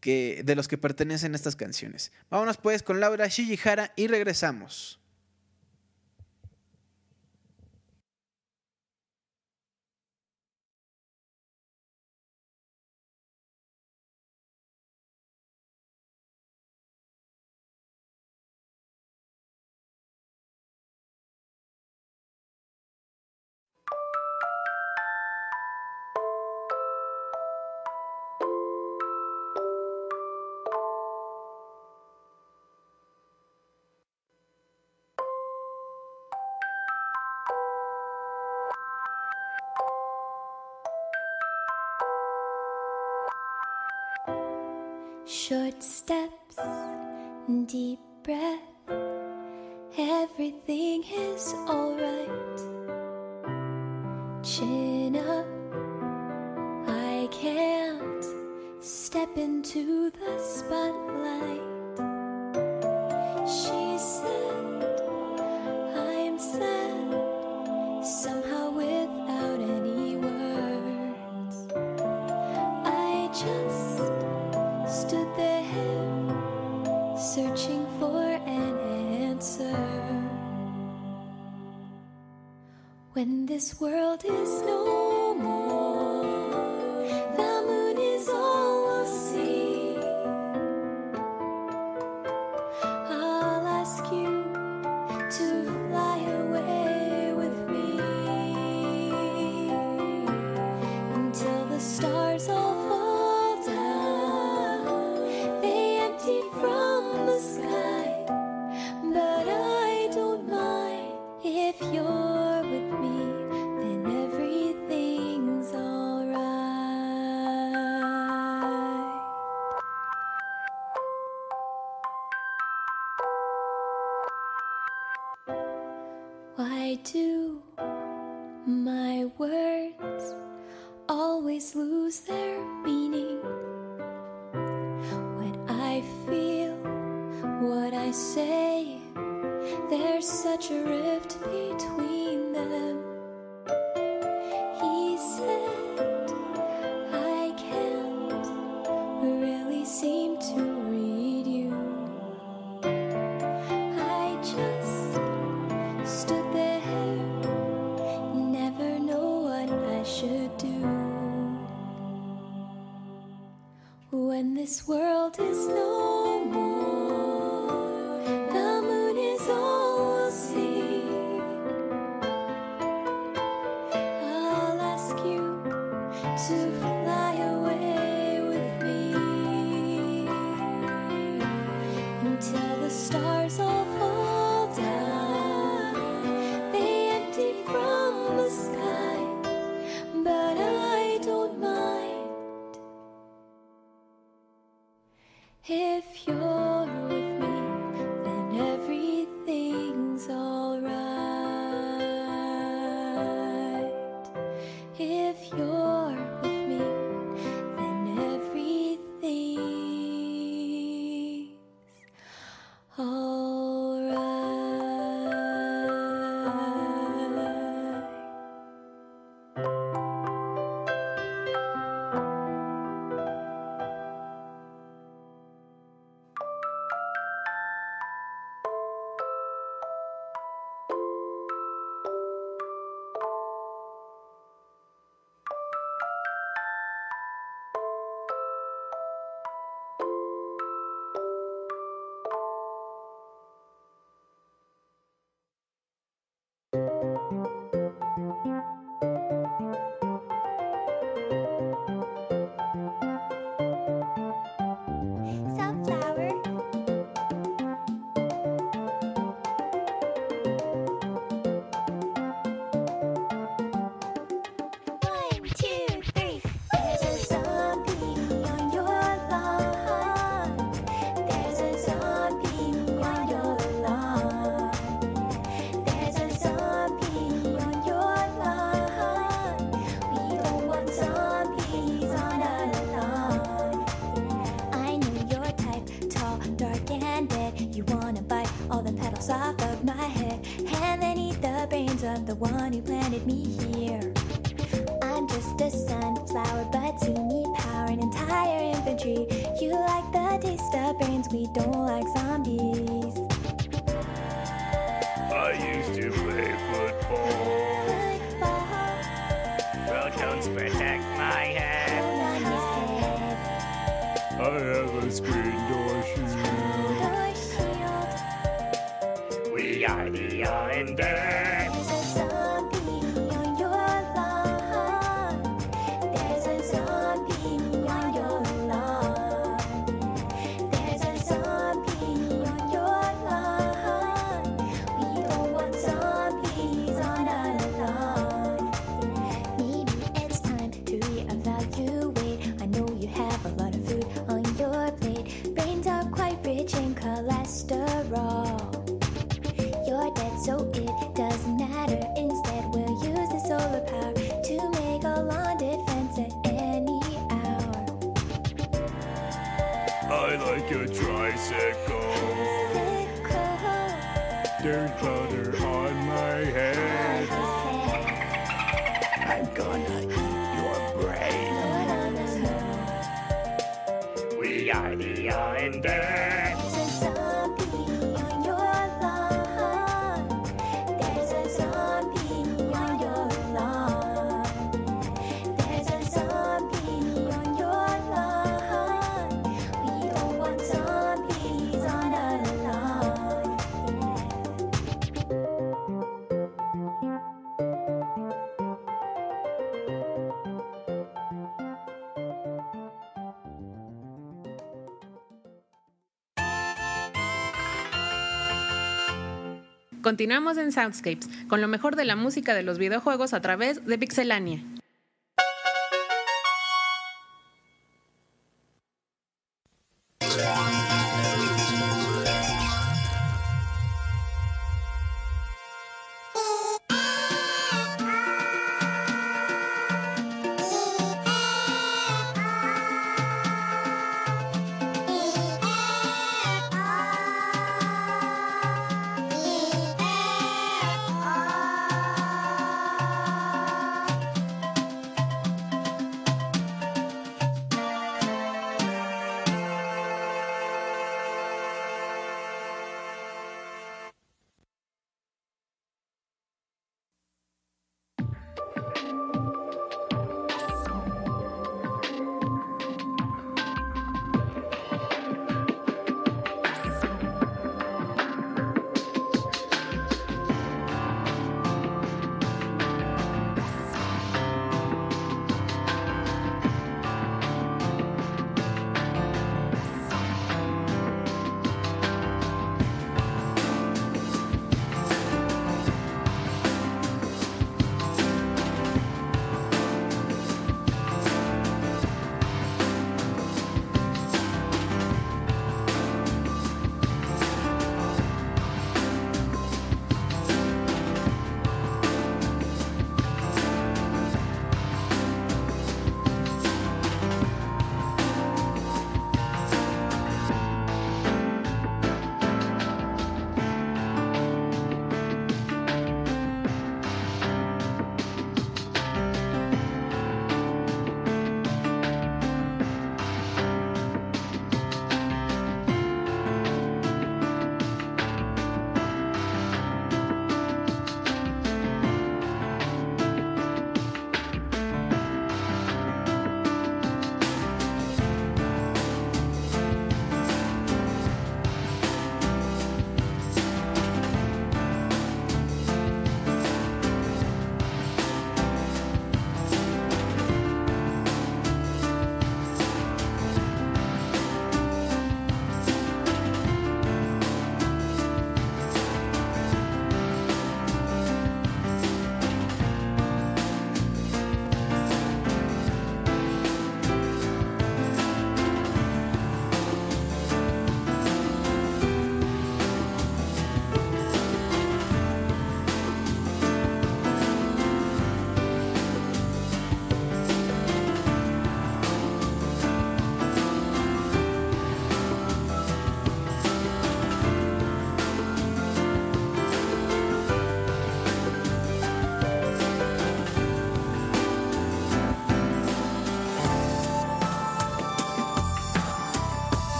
S2: que, de los que pertenecen estas canciones. Vámonos pues con Laura Shijihara y regresamos.
S3: Short steps, deep breath, everything is alright. Chin up, I can't step into the spotlight. treasure Off of my head. And eat the brains of the one who planted me here? I'm just a sunflower, but to me power an entire infantry. You like the taste of brains, we don't like zombies.
S4: I used to play football.
S3: Well,
S4: don't protect my head. I have a screen
S3: down.
S1: Continuamos en Soundscapes con lo mejor de la música de los videojuegos a través de Pixelania.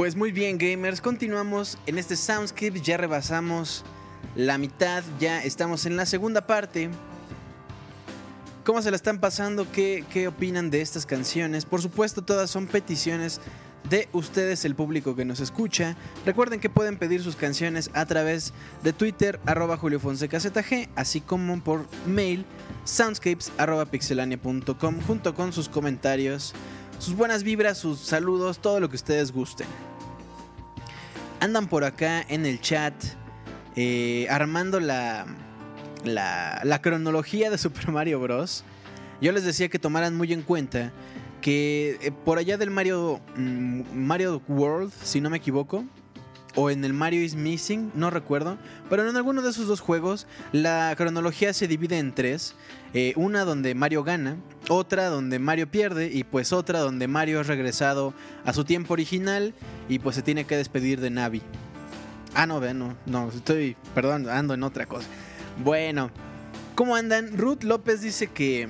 S2: Pues muy bien, gamers, continuamos en este Soundscape, ya rebasamos la mitad, ya estamos en la segunda parte. ¿Cómo se la están pasando? ¿Qué, qué opinan de estas canciones? Por supuesto, todas son peticiones de ustedes, el público que nos escucha. Recuerden que pueden pedir sus canciones a través de Twitter, arroba ZG, así como por mail, soundscapes, arroba pixelania.com, junto con sus comentarios, sus buenas vibras, sus saludos, todo lo que ustedes gusten. Andan por acá en el chat eh, armando la, la, la cronología de Super Mario Bros. Yo les decía que tomaran muy en cuenta que eh, por allá del Mario mm, Mario World, si no me equivoco, o en el Mario is Missing, no recuerdo, pero en alguno de esos dos juegos la cronología se divide en tres, eh, una donde Mario gana, otra donde Mario pierde y pues otra donde Mario es regresado a su tiempo original y pues se tiene que despedir de Navi. Ah, no, vean, no, no, estoy, perdón, ando en otra cosa. Bueno, ¿cómo andan? Ruth López dice que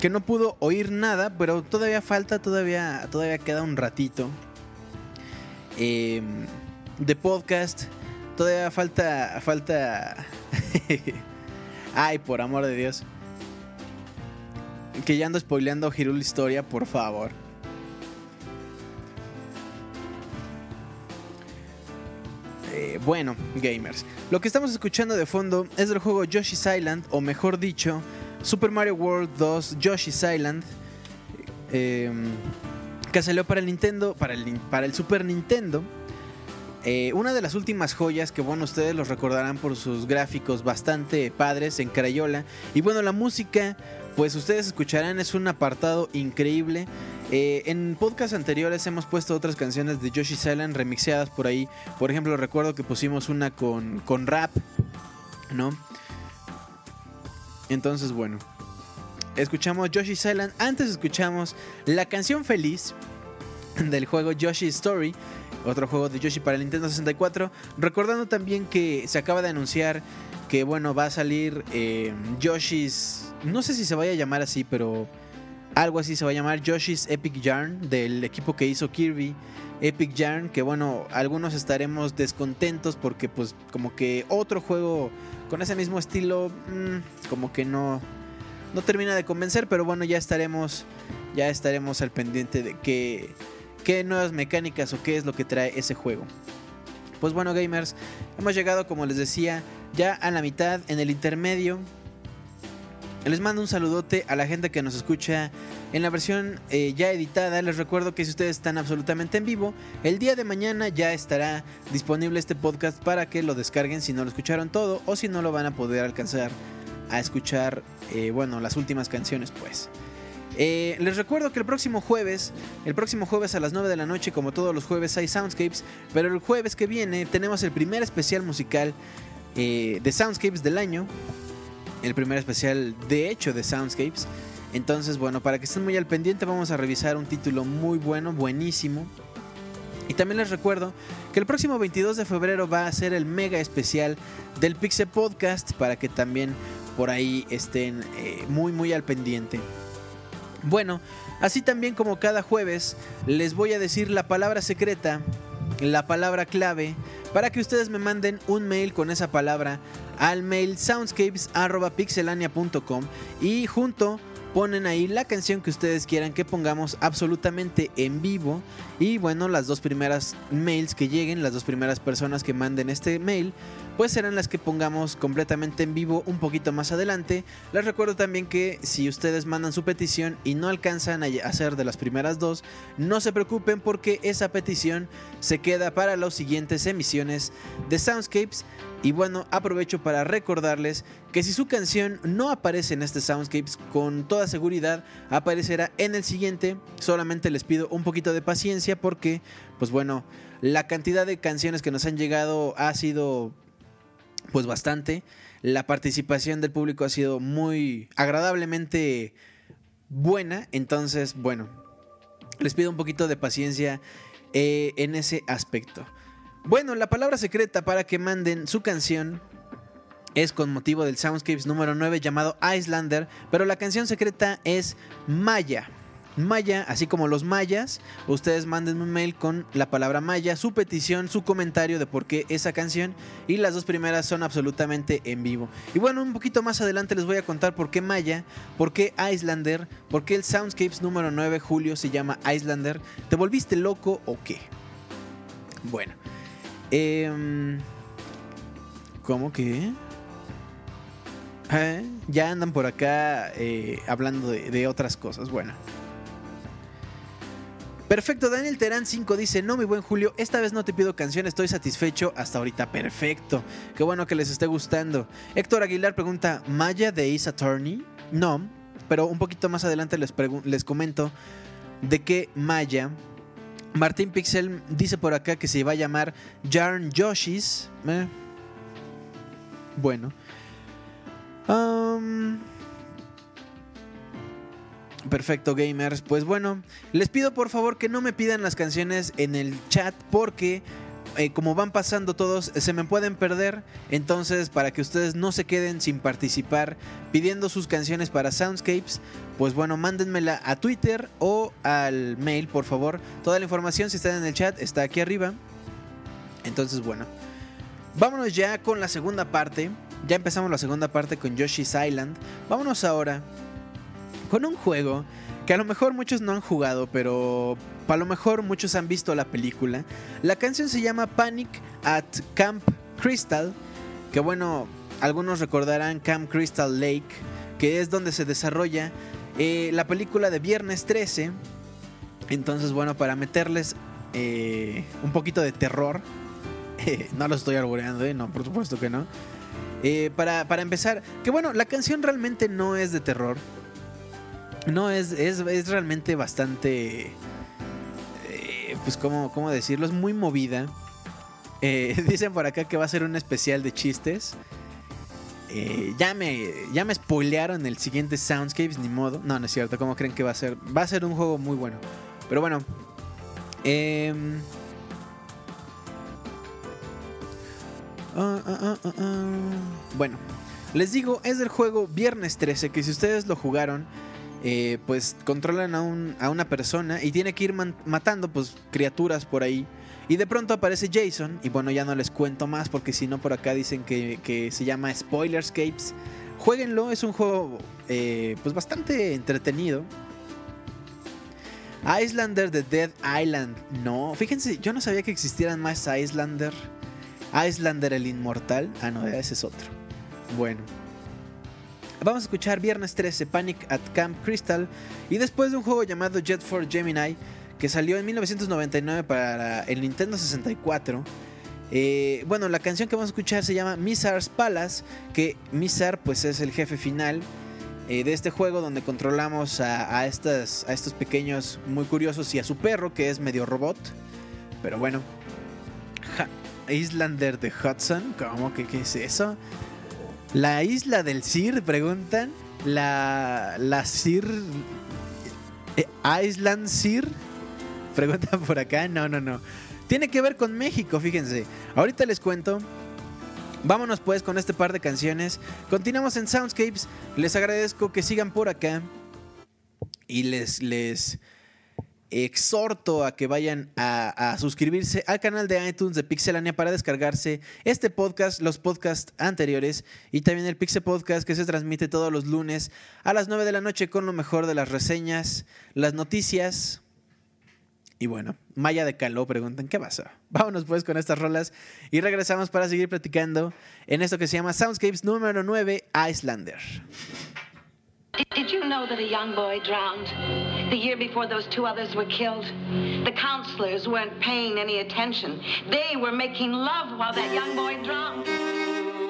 S2: que no pudo oír nada, pero todavía falta, todavía, todavía queda un ratito eh, de podcast. Todavía falta, falta. Ay, por amor de Dios. Que ya ando spoileando Hirul Historia, por favor. Eh, bueno, gamers. Lo que estamos escuchando de fondo es del juego Yoshi's Island, o mejor dicho, Super Mario World 2 Yoshi's Island. eh, que salió para el Nintendo, para el, para el Super Nintendo. Eh, una de las últimas joyas que, bueno, ustedes los recordarán por sus gráficos bastante padres en Crayola. Y bueno, la música, pues ustedes escucharán, es un apartado increíble. Eh, en podcasts anteriores hemos puesto otras canciones de Yoshi's Island remixeadas por ahí. Por ejemplo, recuerdo que pusimos una con, con rap, ¿no? Entonces, bueno. Escuchamos Yoshi's Island. Antes escuchamos la canción feliz del juego Yoshi's Story. Otro juego de Yoshi para el Nintendo 64. Recordando también que se acaba de anunciar que, bueno, va a salir eh, Yoshi's... No sé si se vaya a llamar así, pero algo así se va a llamar Yoshi's Epic Yarn del equipo que hizo Kirby. Epic Yarn, que bueno, algunos estaremos descontentos porque pues como que otro juego con ese mismo estilo mmm, como que no no termina de convencer, pero bueno, ya estaremos ya estaremos al pendiente de qué qué nuevas mecánicas o qué es lo que trae ese juego. Pues bueno, gamers, hemos llegado como les decía ya a la mitad en el intermedio les mando un saludote a la gente que nos escucha en la versión eh, ya editada. Les recuerdo que si ustedes están absolutamente en vivo, el día de mañana ya estará disponible este podcast para que lo descarguen si no lo escucharon todo o si no lo van a poder alcanzar a escuchar, eh, bueno, las últimas canciones pues. Eh, les recuerdo que el próximo jueves, el próximo jueves a las 9 de la noche, como todos los jueves hay Soundscapes, pero el jueves que viene tenemos el primer especial musical eh, de Soundscapes del año el primer especial de hecho de Soundscapes. Entonces, bueno, para que estén muy al pendiente, vamos a revisar un título muy bueno, buenísimo. Y también les recuerdo que el próximo 22 de febrero va a ser el mega especial del Pixel Podcast para que también por ahí estén eh, muy, muy al pendiente. Bueno, así también como cada jueves, les voy a decir la palabra secreta, la palabra clave, para que ustedes me manden un mail con esa palabra al mail soundscapes.pixelania.com y junto ponen ahí la canción que ustedes quieran que pongamos absolutamente en vivo y bueno las dos primeras mails que lleguen las dos primeras personas que manden este mail pues serán las que pongamos completamente en vivo un poquito más adelante les recuerdo también que si ustedes mandan su petición y no alcanzan a hacer de las primeras dos no se preocupen porque esa petición se queda para las siguientes emisiones de Soundscapes y bueno, aprovecho para recordarles que si su canción no aparece en este Soundscapes, con toda seguridad aparecerá en el siguiente. Solamente les pido un poquito de paciencia porque, pues bueno, la cantidad de canciones que nos han llegado ha sido pues bastante. La participación del público ha sido muy agradablemente buena. Entonces, bueno, les pido un poquito de paciencia eh, en ese aspecto. Bueno, la palabra secreta para que manden su canción es con motivo del Soundscapes número 9 llamado Islander, pero la canción secreta es Maya. Maya, así como los mayas, ustedes manden un mail con la palabra Maya, su petición, su comentario de por qué esa canción y las dos primeras son absolutamente en vivo. Y bueno, un poquito más adelante les voy a contar por qué Maya, por qué Islander, por qué el Soundscapes número 9 Julio se llama Islander. ¿Te volviste loco o qué? Bueno. em, ¿Cómo que? ¿Eh? Ya andan por acá eh, hablando de, de otras cosas. Bueno. Perfecto, Daniel Terán 5 dice, no mi buen Julio, esta vez no te pido canción, estoy satisfecho hasta ahorita, perfecto, qué bueno que les esté gustando. Héctor Aguilar pregunta, ¿Maya de Ace Attorney? No, pero un poquito más adelante les, les comento de que Maya, Martín Pixel dice por acá que se va a llamar Yarn Yoshis. Eh, Bueno. Am, Perfecto, gamers. Pues bueno, les pido por favor que no me pidan las canciones en el chat porque eh, como van pasando todos se me pueden perder. Entonces, para que ustedes no se queden sin participar pidiendo sus canciones para Soundscapes, pues bueno, mándenmela a Twitter o al mail, por favor. Toda la información, si están en el chat, está aquí arriba. Entonces, bueno. Vámonos ya con la segunda parte. Ya empezamos la segunda parte con Yoshi's Island. Vámonos ahora con un juego que a lo mejor muchos no han jugado, pero a lo mejor muchos han visto la película. La canción se llama Panic at Camp Crystal, que bueno, algunos recordarán Camp Crystal Lake, que es donde se desarrolla eh, la película de Viernes 13. Entonces, bueno, para meterles eh, un poquito de terror, no lo estoy arboreando, ¿eh? no, por supuesto que no. Para, para empezar, que bueno, la canción realmente no es de terror. No, es, es, es realmente bastante. eh, pues, ¿cómo, ¿cómo decirlo? Es muy movida. Eh, dicen por acá que va a ser un especial de chistes. Eh, ya, me, ya me spoilearon el siguiente Soundscapes, ni modo. No, no es cierto. ¿Cómo creen que va a ser? Va a ser un juego muy bueno. Pero bueno. em, ah, ah, ah. Bueno, les digo, es del juego Viernes 13, que si ustedes lo jugaron, eh, pues controlan a, un- a una persona y tiene que ir matando pues criaturas por ahí. Y de pronto aparece Jason, y bueno, ya no les cuento más porque si no por acá dicen que, que se llama Spoilerscapes. Jueguenlo, es un juego eh, pues bastante entretenido. Islander de Dead Island. No, fíjense, yo no sabía que existieran más Islander. Islander el Inmortal. Ah, no, ese es otro. Bueno. Vamos a escuchar Viernes 13 Panic at Camp Crystal. Y después de un juego llamado Jet for Gemini. Que salió en 1999 para el Nintendo 64. Eh, bueno, la canción que vamos a escuchar se llama Mizar's Palace. Que Mizar pues es el jefe final eh, de este juego donde controlamos a, estas, a estos pequeños muy curiosos y a su perro que es medio robot. Pero bueno. Islander de Hudson. ¿Cómo que qué es eso? La isla del Sir, preguntan. La, la Sir... eh, Island Sir. Preguntan por acá. No, no, no. Tiene que ver con México, fíjense. Ahorita les cuento. Vámonos pues con este par de canciones. Continuamos en Soundscapes. Les agradezco que sigan por acá. Y les, les exhorto a que vayan a, suscribirse al canal de iTunes de Pixelania para descargarse este podcast, los podcasts anteriores y también el Pixel Podcast que se transmite todos los lunes a las 9 de la noche con lo mejor de las reseñas, las noticias. Y bueno, Maya de Caló preguntan qué pasa. Vámonos pues con estas rolas y regresamos para seguir platicando en esto que se llama Soundscapes número 9 Islander.
S5: Did, did you know that a young boy drowned the year before those two others were killed? The counselors weren't paying any attention. They were making love while that young boy drowned.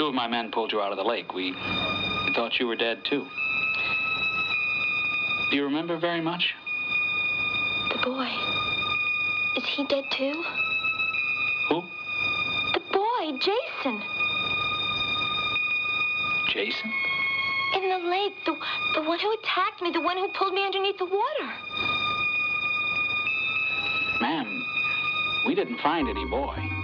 S6: Two of my men pulled you out of the lake. We, we thought you were dead, too. Do you remember very much?
S3: The boy. Is he dead too?
S6: Who?
S3: The boy, Jason.
S6: Jason?
S3: In the lake. The, the one who attacked me. The one who pulled me underneath the water.
S6: Ma'am, we didn't find any boy.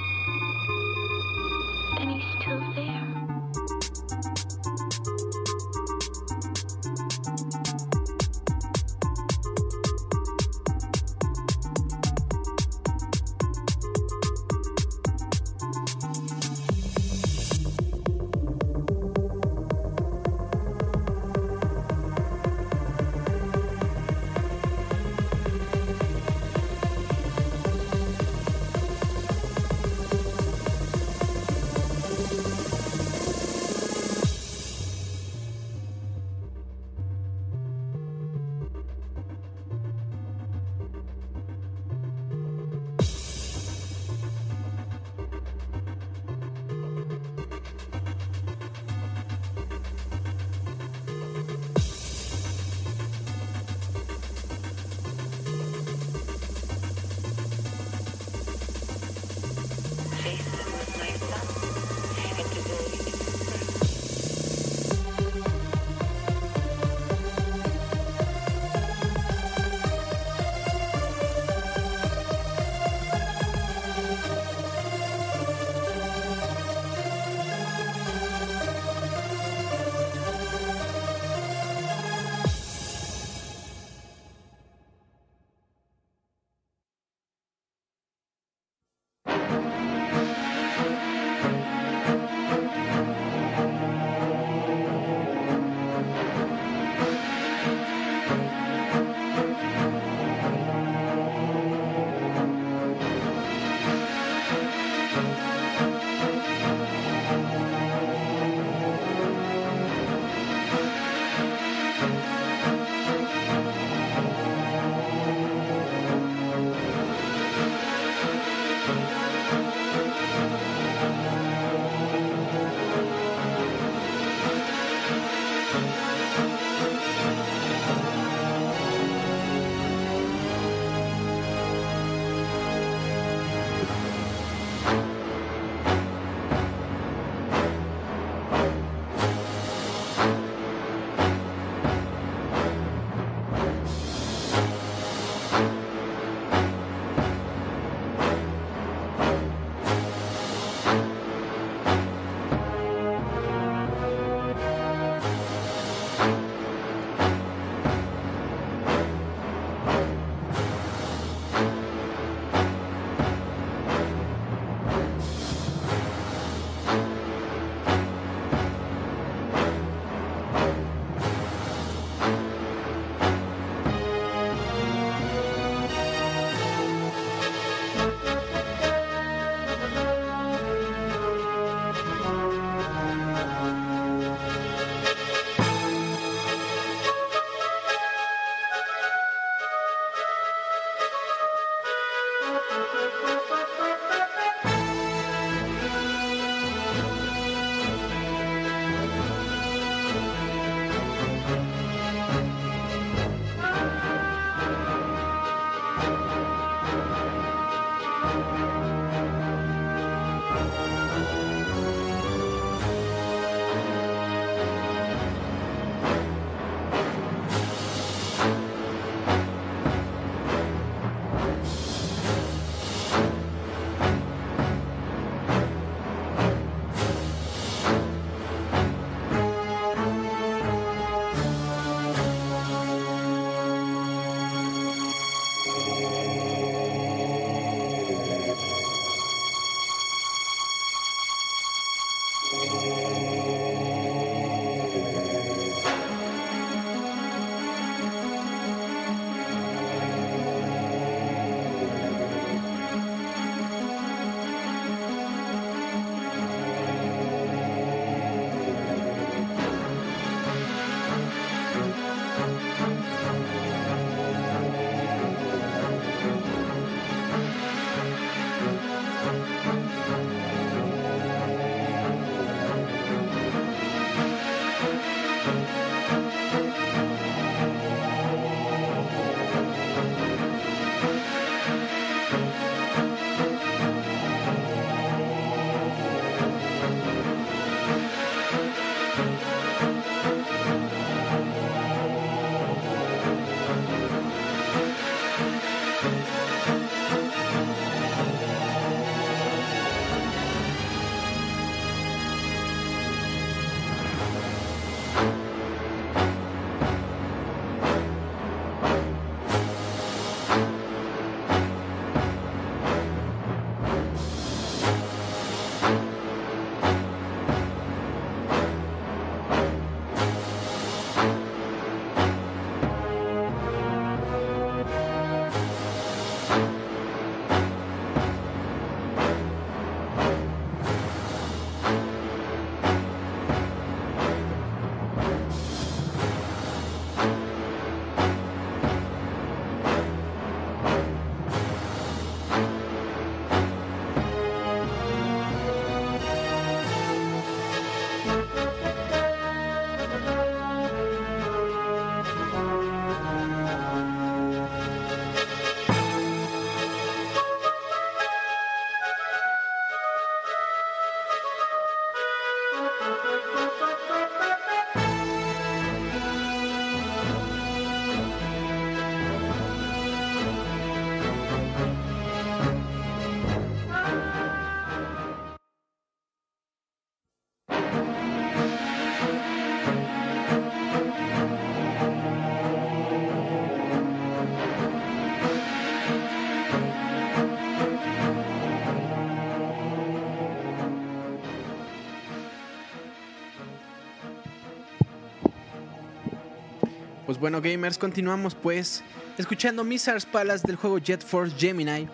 S2: Bueno, gamers, continuamos pues escuchando Mizar's Palace del juego Jet Force Gemini.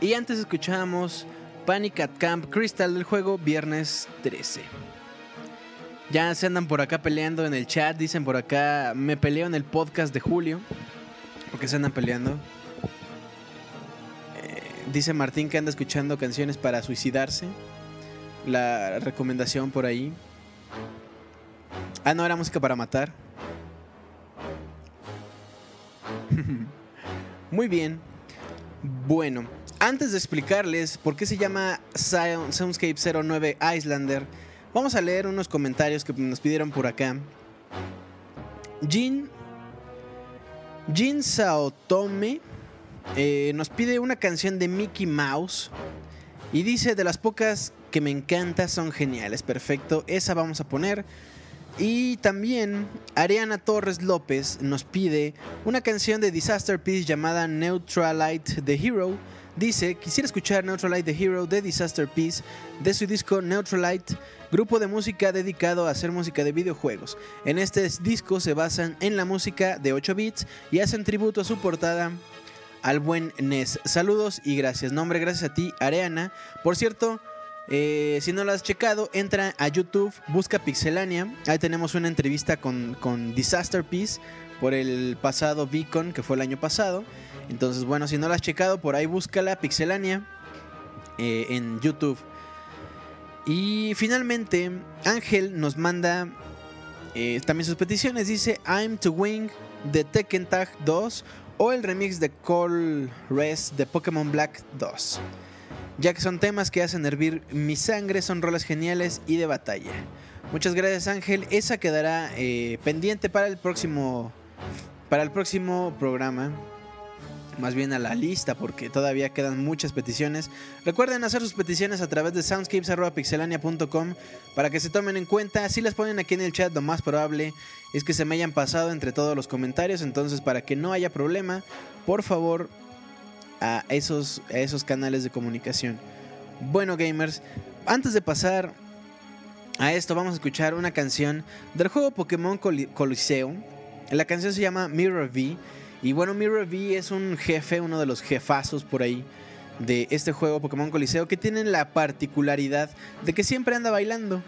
S2: Y antes escuchábamos Panic at Camp Crystal del juego Viernes 13. Ya se andan por acá peleando en el chat, dicen por acá, me peleo en el podcast de Julio. ¿Por qué se andan peleando? Eh, dice Martín que anda escuchando canciones para suicidarse. La recomendación por ahí. Ah, no, era música para matar. Muy bien. Bueno, antes de explicarles por qué se llama Sound- Soundscape 09 Islander, vamos a leer unos comentarios que nos pidieron por acá. Jin, Jin Saotome eh, nos pide una canción de Mickey Mouse y dice de las pocas que me encanta son geniales. Perfecto, esa vamos a poner. Y también Ariana Torres López nos pide una canción de Disaster Peace llamada Neutralite the Hero. Dice, quisiera escuchar Neutralite the Hero de Disaster Peace de su disco Neutralite, grupo de música dedicado a hacer música de videojuegos. En este disco se basan en la música de 8 bits y hacen tributo a su portada al buen Nes. Saludos y gracias. Nombre, gracias a ti, Ariana. Por cierto, eh, si no lo has checado, entra a YouTube, busca Pixelania. Ahí tenemos una entrevista con, con Disaster Peace por el pasado Beacon, que fue el año pasado. Entonces, bueno, si no la has checado, por ahí búscala, Pixelania, eh, en YouTube. Y finalmente, Ángel nos manda eh, también sus peticiones. Dice, I'm to Wing de Tekken Tag 2 o el remix de Call Res de Pokémon Black 2 ya que son temas que hacen hervir mi sangre, son rolas geniales y de batalla. Muchas gracias Ángel, esa quedará eh, pendiente para el próximo para el próximo programa. Más bien a la lista porque todavía quedan muchas peticiones. Recuerden hacer sus peticiones a través de soundscapes.pixelania.com para que se tomen en cuenta. Si las ponen aquí en el chat, lo más probable es que se me hayan pasado entre todos los comentarios. Entonces, para que no haya problema, por favor, a esos, a esos canales de comunicación. Bueno, gamers, antes de pasar a esto, vamos a escuchar una canción del juego Pokémon Coli- Coliseo. La canción se llama Mirror V. Y bueno, Mirror V es un jefe, uno de los jefazos por ahí de este juego Pokémon Coliseo que tienen la particularidad de que siempre anda bailando.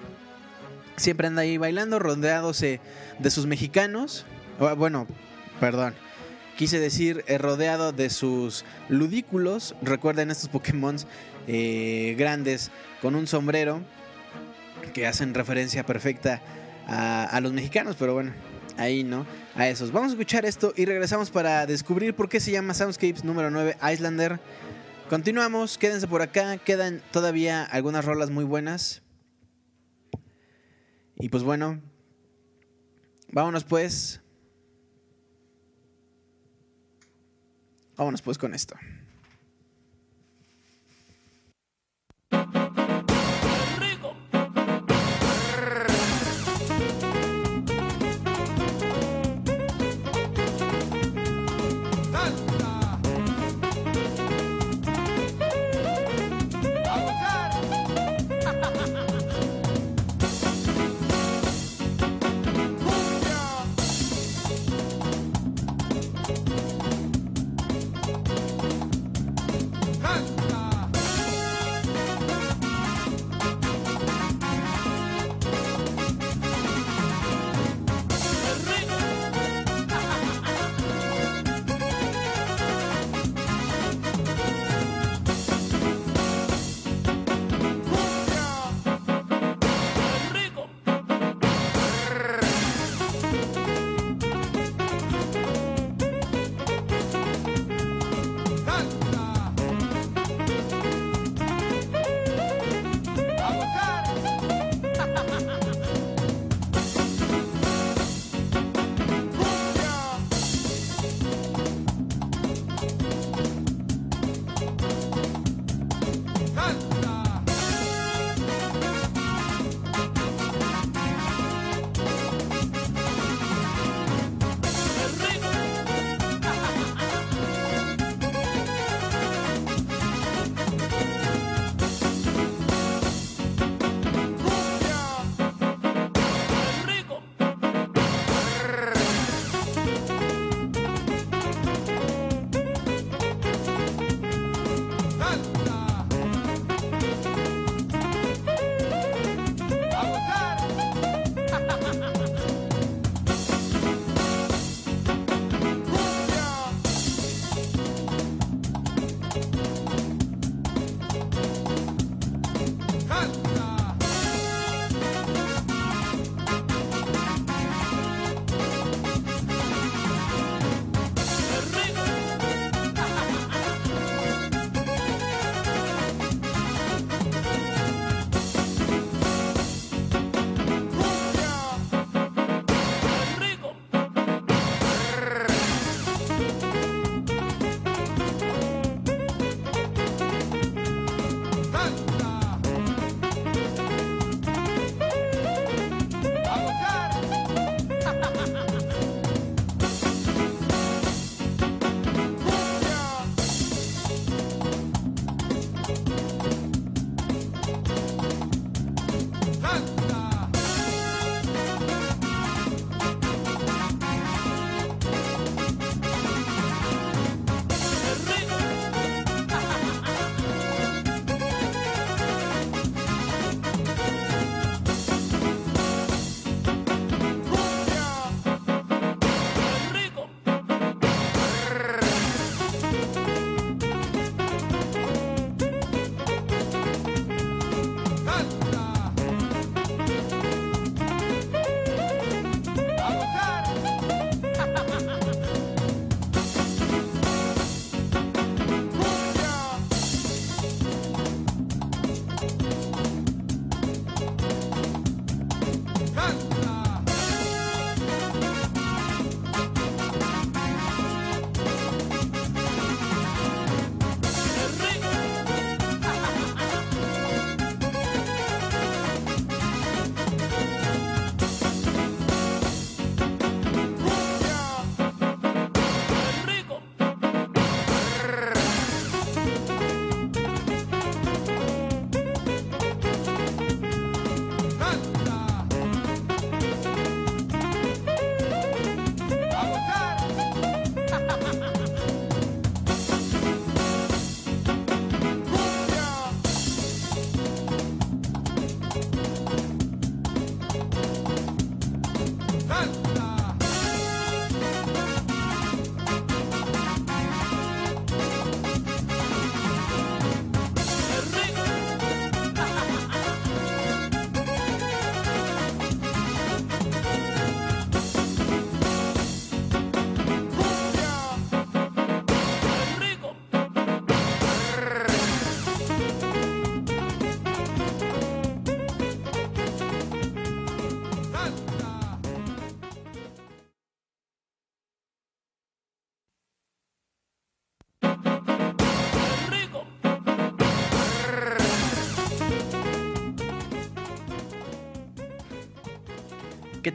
S2: Siempre anda ahí bailando, rodeándose de sus mexicanos. Bueno, perdón. Quise decir eh, rodeado de sus ludículos. Recuerden estos Pokémon eh, grandes con un sombrero que hacen referencia perfecta a, a los mexicanos, pero bueno, ahí no, a esos. Vamos a escuchar esto y regresamos para descubrir por qué se llama Soundscapes número 9 Islander. Continuamos, quédense por acá, quedan todavía algunas rolas muy buenas. Y pues bueno, vámonos pues. Vámonos pues con esto.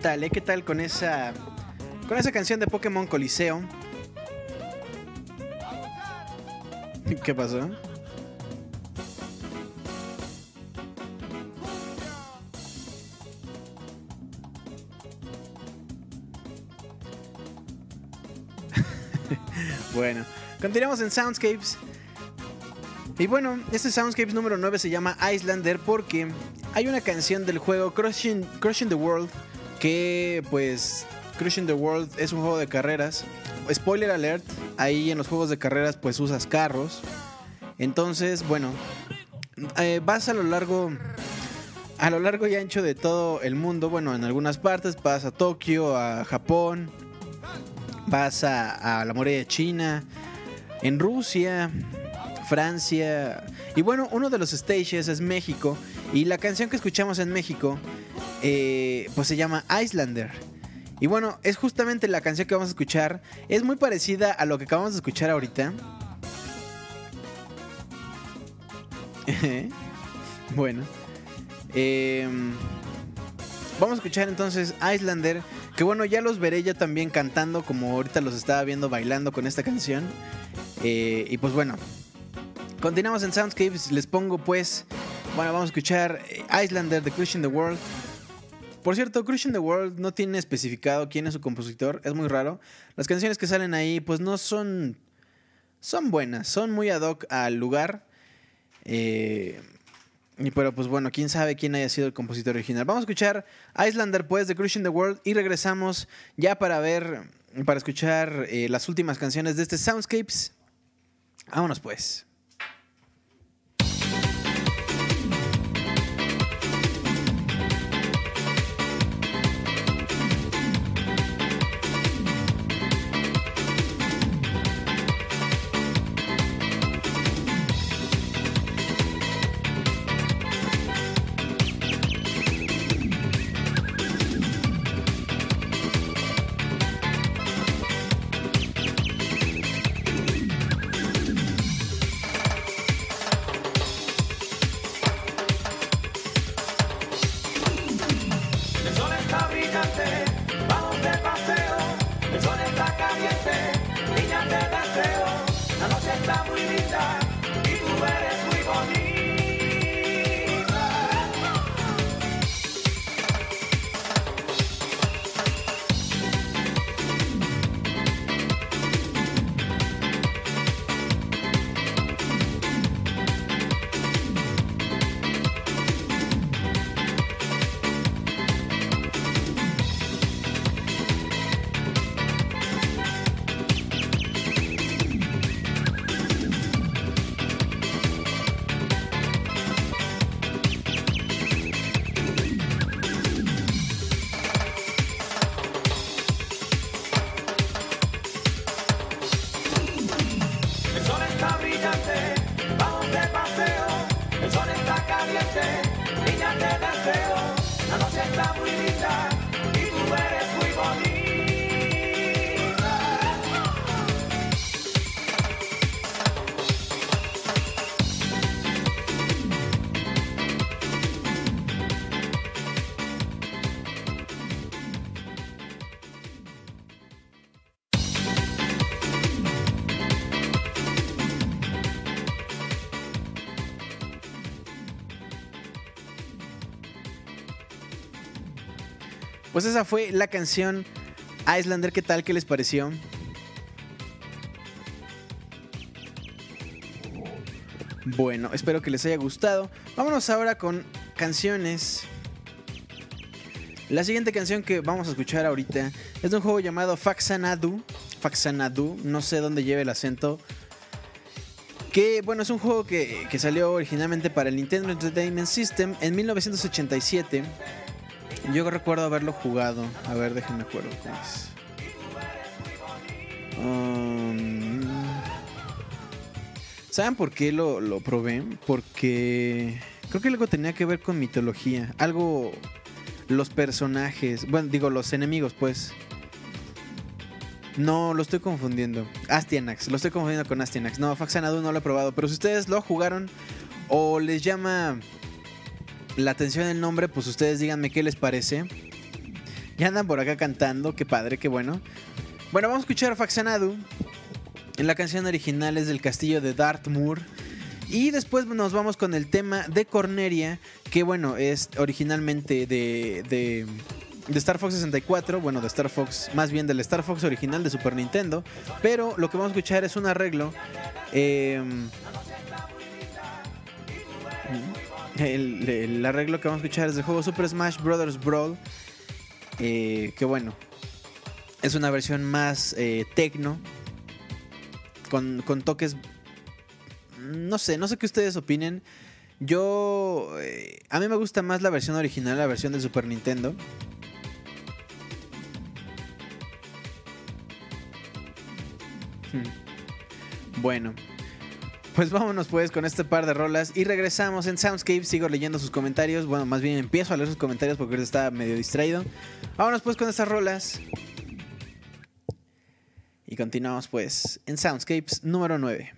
S2: Tal, eh? ¿Qué tal con esa con esa canción de Pokémon Coliseo? ¿Qué pasó? bueno, continuamos en Soundscapes. Y bueno, este Soundscapes número 9 se llama Islander porque hay una canción del juego Crushing, Crushing the World que pues Crushing the World es un juego de carreras. Spoiler alert, ahí en los juegos de carreras pues usas carros. Entonces, bueno, eh, vas a lo largo a lo largo y ancho de todo el mundo, bueno, en algunas partes vas a Tokio, a Japón, vas a, a la muralla china, en Rusia, Francia. Y bueno, uno de los stages es México. Y la canción que escuchamos en México, eh, pues se llama Islander. Y bueno, es justamente la canción que vamos a escuchar. Es muy parecida a lo que acabamos de escuchar ahorita. bueno. eh, vamos a escuchar entonces Islander. Que bueno, ya los veré yo también cantando como ahorita los estaba viendo bailando con esta canción. Eh, y pues bueno, continuamos en Soundscapes. Les pongo pues, bueno, vamos a escuchar eh, Islander de Crushing the World. Por cierto, Crushing the World no tiene especificado quién es su compositor, es muy raro. Las canciones que salen ahí pues no son... Son buenas, son muy ad hoc al lugar. Eh, pero pues bueno, quién sabe quién haya sido el compositor original. Vamos a escuchar Islander pues de Crushing the World y regresamos ya para ver, para escuchar eh, las últimas canciones de este Soundscapes. Vámonos pues. Pues esa fue la canción Islander. ¿Qué tal? ¿Qué les pareció? Bueno, espero que les haya gustado. Vámonos ahora con canciones. La siguiente canción que vamos a escuchar ahorita es de un juego llamado Faxanadu. Faxanadu, no sé dónde lleva el acento. Que bueno, es un juego que, que salió originalmente para el Nintendo Entertainment System en 1987. Yo recuerdo haberlo jugado. A ver, déjenme acuerdo. Um, ¿Saben por qué lo, lo probé? Porque creo que algo tenía que ver con mitología. Algo. Los personajes. Bueno, digo, los enemigos, pues. No, lo estoy confundiendo. Astianax, lo estoy confundiendo con Astianax. No, Faxanadu no lo he probado. Pero si ustedes lo jugaron o les llama la atención el nombre, pues ustedes díganme qué les parece. Ya andan por acá cantando, qué padre, qué bueno. Bueno, vamos a escuchar Faxanadu. La canción original es del castillo de Dartmoor. Y después nos vamos con el tema de Corneria, que bueno, es originalmente de, de, de Star Fox 64, bueno, de Star Fox, más bien del Star Fox original de Super Nintendo, pero lo que vamos a escuchar es un arreglo. eh, el, arreglo que vamos a escuchar es del juego Super Smash Bros. Brawl, eh, que bueno, es una versión más eh, tecno, con, con toques no sé, no sé qué ustedes opinen. Yo. eh, a mí me gusta más la versión original, la versión de Super Nintendo. Hmm. Bueno. Pues vámonos pues con este par de rolas y regresamos en Soundscape. Sigo leyendo sus comentarios. Bueno, más bien empiezo a leer sus comentarios porque estaba medio distraído. Vámonos pues con estas rolas. Y continuamos pues en Soundscapes número 9.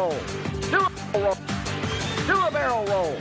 S7: Roll. Do a roll. Do a barrel roll.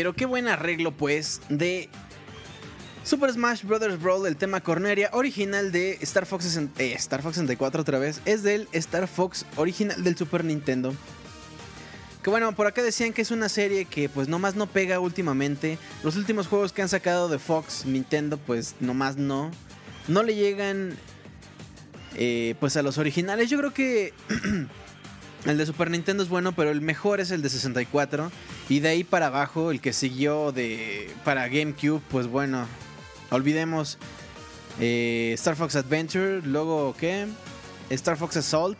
S2: Pero qué buen arreglo, pues, de Super Smash Bros. Brawl, el tema Corneria, original de Star Fox, 60 eh, 64 otra vez. Es del Star Fox original del Super Nintendo. Que bueno, por acá decían que es una serie que pues nomás no pega últimamente. Los últimos juegos que han sacado de Fox, Nintendo, pues nomás no. No le llegan eh, pues a los originales. Yo creo que el de Super Nintendo es bueno, pero el mejor es el de 64. Y de ahí para abajo, el que siguió de para GameCube, pues bueno, olvidemos eh, Star Fox Adventure, luego ¿qué? Star Fox Assault.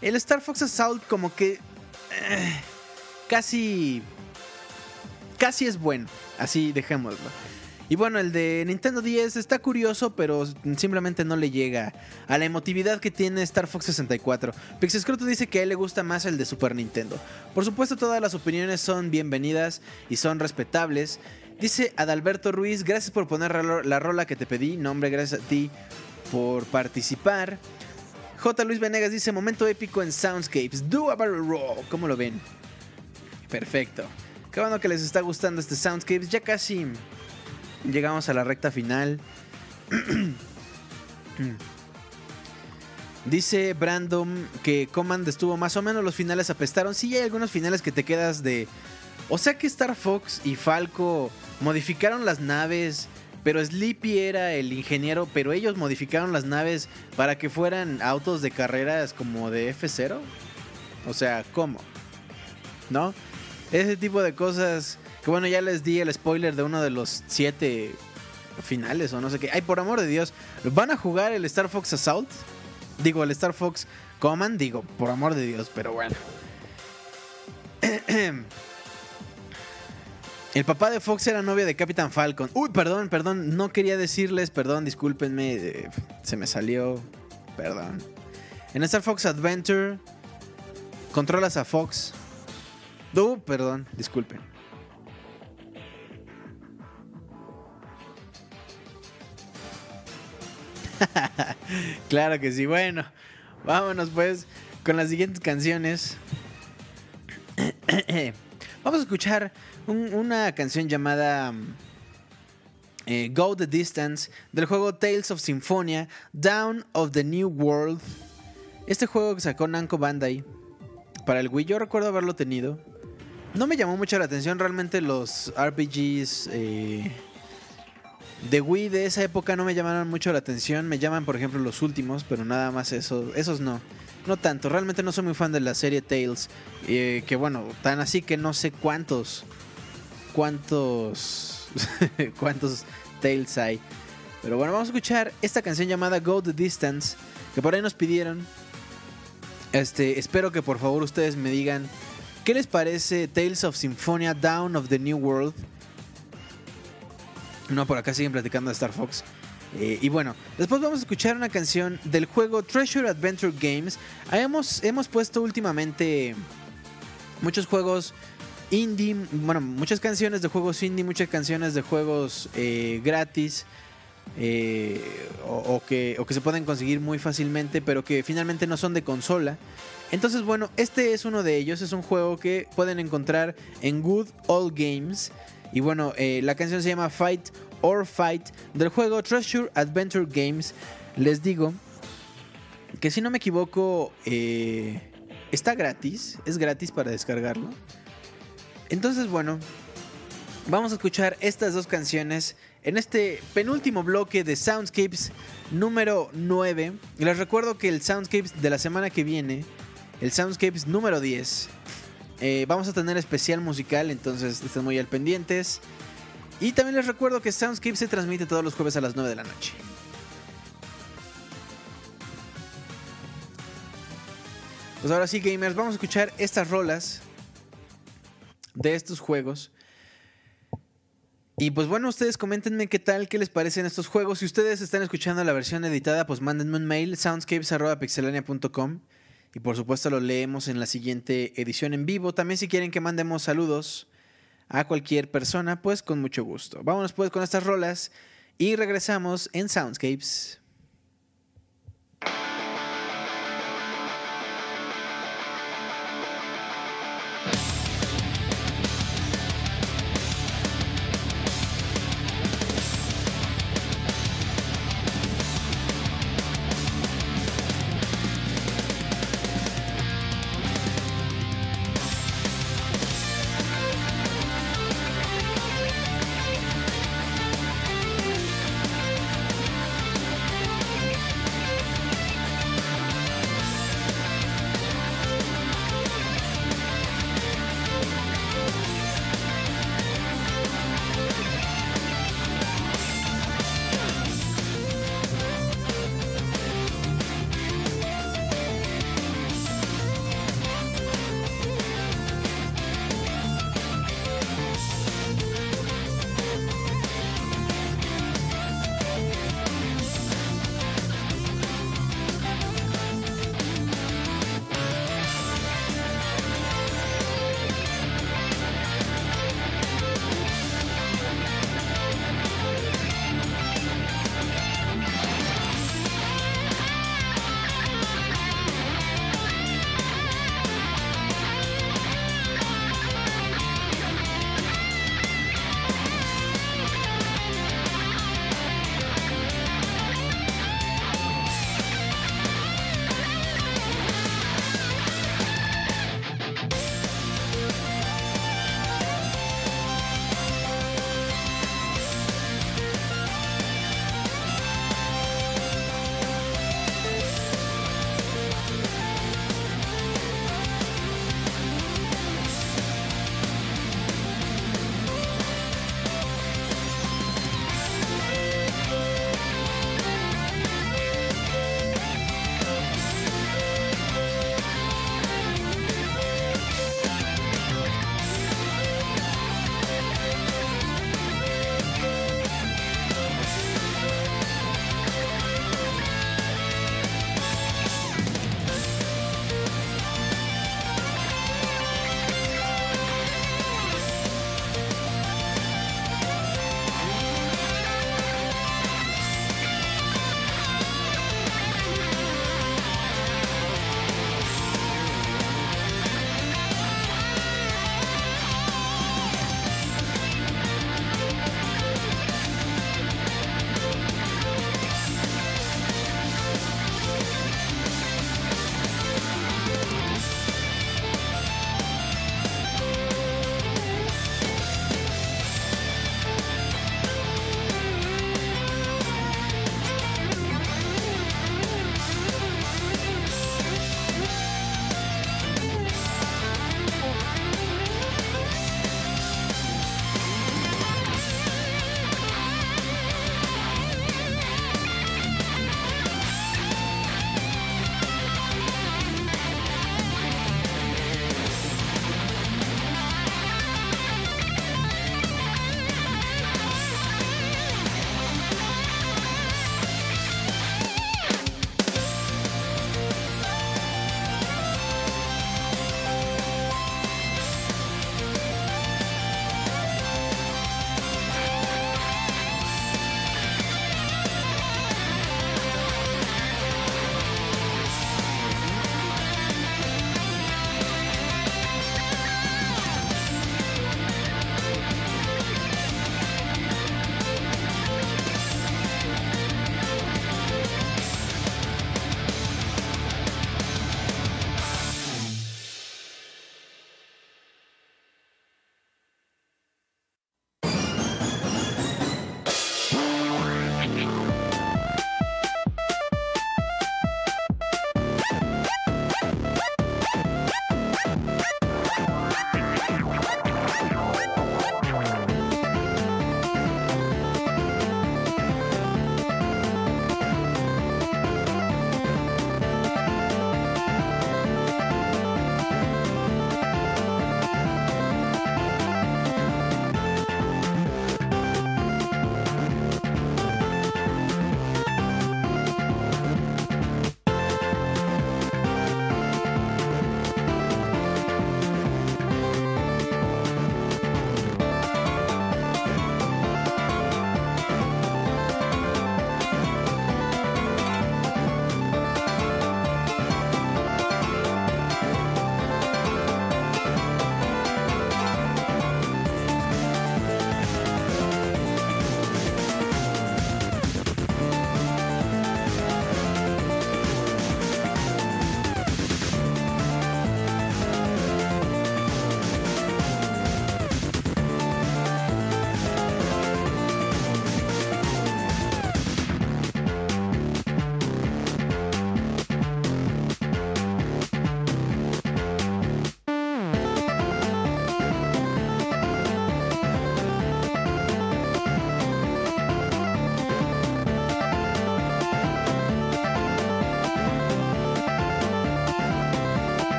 S2: El Star Fox Assault como que eh, casi casi es bueno, así dejémoslo. Y bueno, el de Nintendo 10 está curioso, pero simplemente no le llega a la emotividad que tiene Star Fox 64. Pixescroto dice que a él le gusta más el de Super Nintendo. Por supuesto, todas las opiniones son bienvenidas y son respetables. Dice Adalberto Ruiz, gracias por poner la ro- la rola que te pedí. No, hombre, gracias a ti por participar. J. Luis Venegas dice, momento épico en Soundscapes. Do a barrel roll. ¿Cómo lo ven? Perfecto. Qué bueno que les está gustando este Soundscapes. Ya casi llegamos a la recta final. Dice Brandon que Command estuvo más o menos, los finales apestaron. Sí, hay algunos finales que te quedas de... O sea que Star Fox y Falco modificaron las naves, pero Sleepy era el ingeniero, pero ellos modificaron las naves para que fueran autos de carreras como de F0. O sea, ¿cómo? ¿No? Ese tipo de cosas. Que bueno, ya les di el spoiler de uno de los siete finales o no sé qué. Ay, por amor de Dios, ¿van a jugar el Star Fox Assault? Digo, el Star Fox Command, digo, por amor de Dios, pero bueno. El papá de Fox era novia de Capitán Falcon. Uy, perdón, perdón, no quería decirles, perdón, discúlpenme, eh, se me salió, perdón. En Star Fox Adventure controlas a Fox. Uh, perdón, disculpen. claro que sí. Bueno, vámonos pues con las siguientes canciones. Vamos a escuchar un- una canción llamada mm, eh, Go the Distance del juego Tales of Symphonia, Down of the New World. Este juego que sacó Namco Bandai para el Wii, yo recuerdo haberlo tenido. No me llamó mucho la atención realmente los RPGs eh, de Wii de esa época no me llamaron mucho la atención. Me llaman, por ejemplo, los últimos, pero nada más eso, esos no. No tanto, realmente no soy muy fan de la serie Tales. eh, que bueno, tan así que no sé cuántos. Cuántos. cuántos Tales hay. Pero bueno, vamos a escuchar esta canción llamada Go the Distance. Que por ahí nos pidieron. Este, espero que por favor ustedes me digan. ¿Qué les parece Tales of Symphonia Down of the New World? No, por acá siguen platicando de Star Fox. Eh, y bueno, después vamos a escuchar una canción del juego Treasure Adventure Games. Hemos, hemos puesto últimamente muchos juegos indie, bueno, muchas canciones de juegos indie, muchas canciones de juegos eh, gratis. eh, o, o que, o que se pueden conseguir muy fácilmente, pero que finalmente no son de consola. Entonces, bueno, este es uno de ellos. Es un juego que pueden encontrar en Good All Games. Y bueno, eh, la canción se llama Fight or Fight del juego Treasure Adventure Games. Les digo que si no me equivoco, eh, está gratis. Es gratis para descargarlo. Entonces, bueno, vamos a escuchar estas dos canciones en este penúltimo bloque de Soundscapes número 9. Y les recuerdo que el Soundscapes de la semana que viene, el Soundscapes número 10, eh, vamos a tener especial musical, entonces estén muy al pendientes. Y también les recuerdo que Soundscapes se transmite todos los jueves a las 9 de la noche. Pues ahora sí, gamers, vamos a escuchar estas rolas de estos juegos. Y pues bueno, ustedes coméntenme qué tal, qué les parecen estos juegos. Si ustedes están escuchando la versión editada, pues mándenme un mail, soundscapes.pixelania.com. Y por supuesto lo leemos en la siguiente edición en vivo. También si quieren que mandemos saludos a cualquier persona, pues con mucho gusto. Vámonos pues con estas rolas y regresamos en Soundscapes.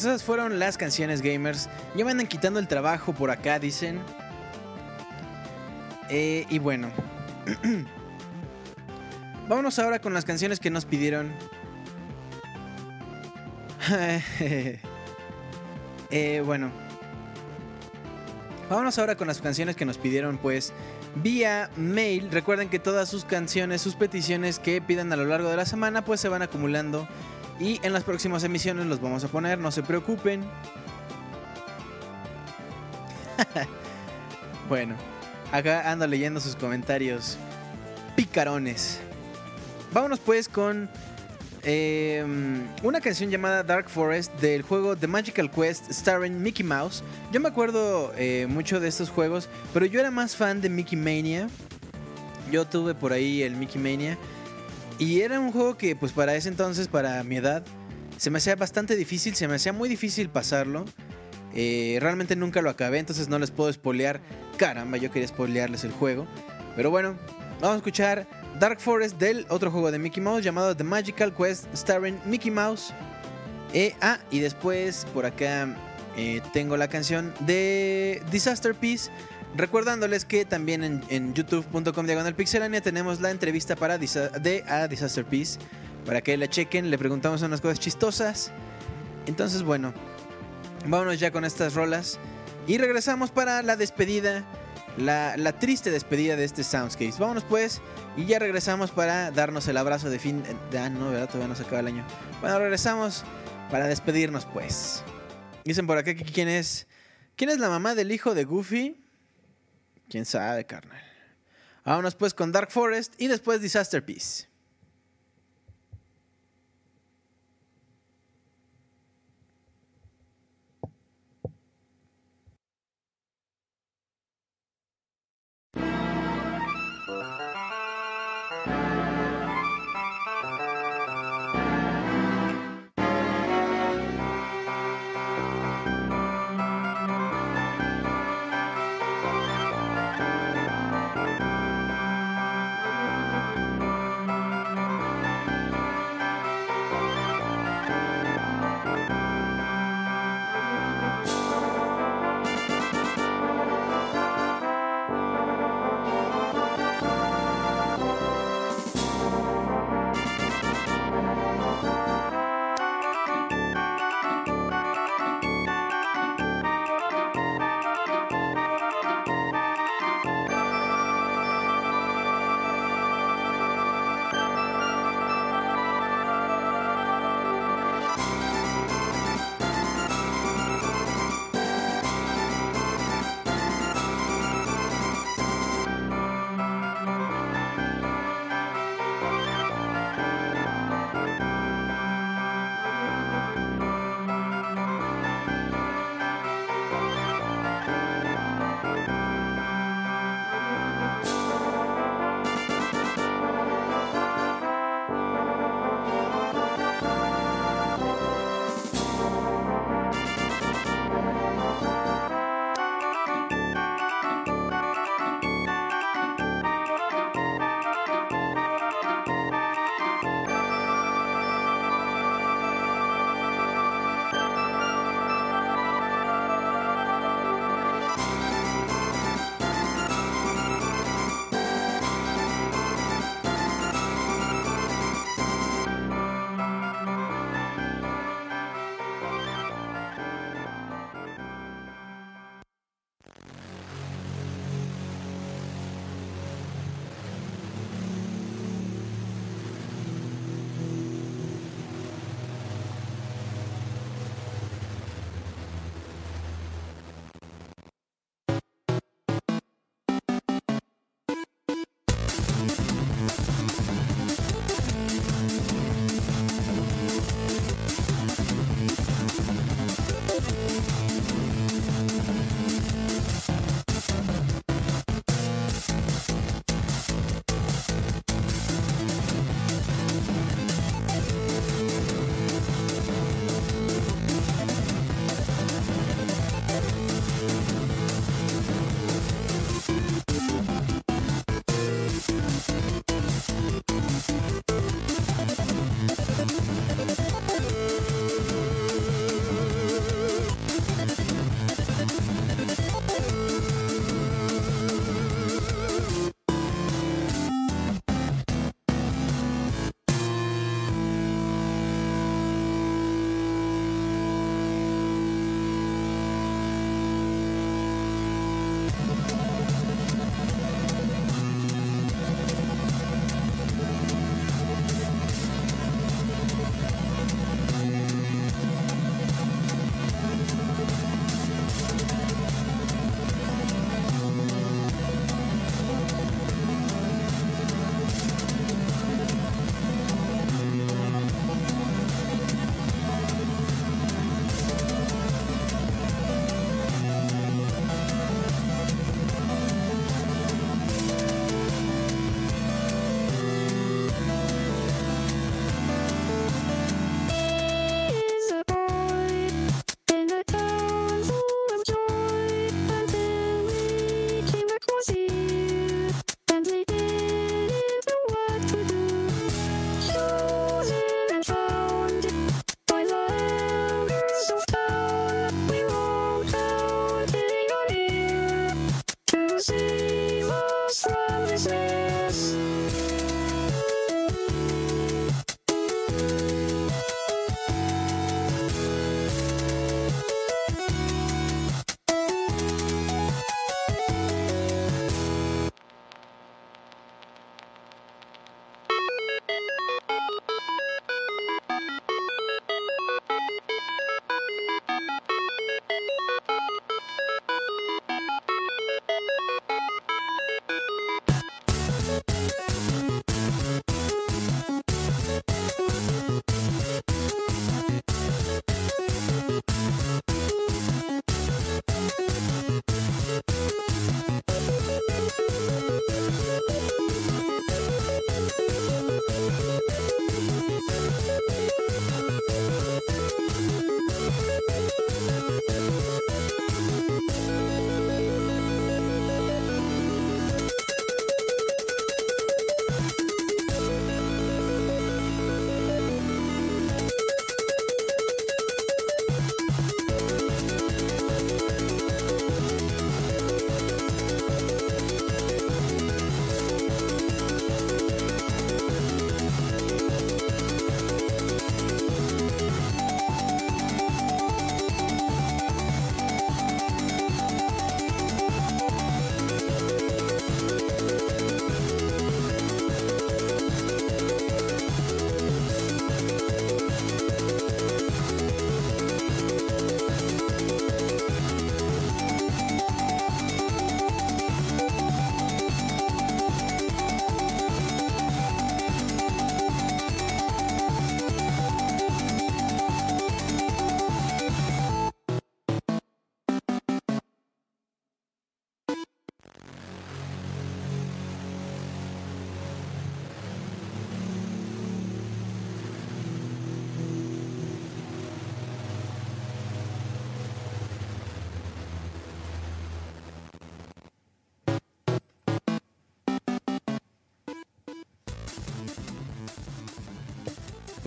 S2: Pues esas fueron las canciones gamers. Ya me andan quitando el trabajo por acá, dicen. Eh, y bueno. Vámonos ahora con las canciones que nos pidieron. Eh, bueno. Vámonos ahora con las canciones que nos pidieron, pues, vía mail. Recuerden que todas sus canciones, sus peticiones que pidan a lo largo de la semana, pues se van acumulando. Y en las próximas emisiones los vamos a poner, no se preocupen. bueno, acá ando leyendo sus comentarios picarones. Vámonos pues con eh, una canción llamada Dark Forest del juego The Magical Quest starring Mickey Mouse. Yo me acuerdo eh, mucho de estos juegos, pero yo era más fan de Mickey Mania. Yo tuve por ahí el Mickey Mania. Y era un juego que pues para ese entonces, para mi edad, se me hacía bastante difícil, se me hacía muy difícil pasarlo. Eh, realmente nunca lo acabé, entonces no les puedo spoilear. Caramba, yo quería spoilearles el juego. Pero bueno, vamos a escuchar Dark Forest del otro juego de Mickey Mouse llamado The Magical Quest starring Mickey Mouse. Eh, ah, y después por acá eh, tengo la canción de Disaster Piece. Recordándoles que también en, youtube.com diagonal tenemos la entrevista para de a Disaster Piece. Para que la chequen, le preguntamos unas cosas chistosas. Entonces, bueno, vámonos ya con estas rolas. Y regresamos para la despedida. La, triste despedida de este Soundscapes. Vámonos pues. Y ya regresamos para darnos el abrazo de fin. De, ah, no, ¿verdad? Todavía no se acaba el año. Bueno, regresamos para despedirnos pues. Dicen por acá quién es. ¿Quién es la mamá del hijo de Goofy? Quién sabe, carnal. Vámonos pues con Dark Forest y después Disaster Piece.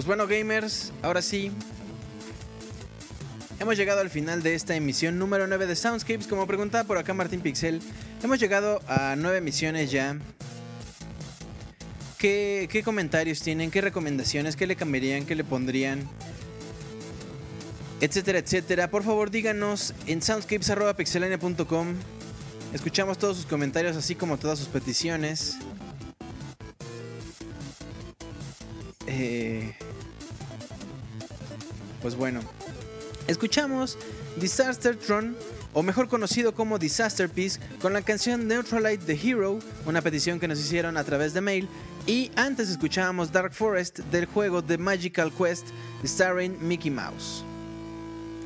S2: Pues bueno, gamers, ahora sí. Hemos llegado al final de esta emisión número 9 de Soundscapes. Como preguntaba por acá Martín Pixel, hemos llegado a 9 emisiones ya. ¿Qué, comentarios tienen? ¿Qué recomendaciones? ¿Qué le cambiarían? ¿Qué le pondrían? Etcétera, etcétera. Por favor, díganos en soundscapes.pixelania.com. Escuchamos todos sus comentarios, así como todas sus peticiones. Pues bueno, escuchamos Disaster Tron, o mejor conocido como Disaster Piece, con la canción Neutralite the Hero, una petición que nos hicieron a través de mail. Y antes escuchábamos Dark Forest del juego The Magical Quest, starring Mickey Mouse.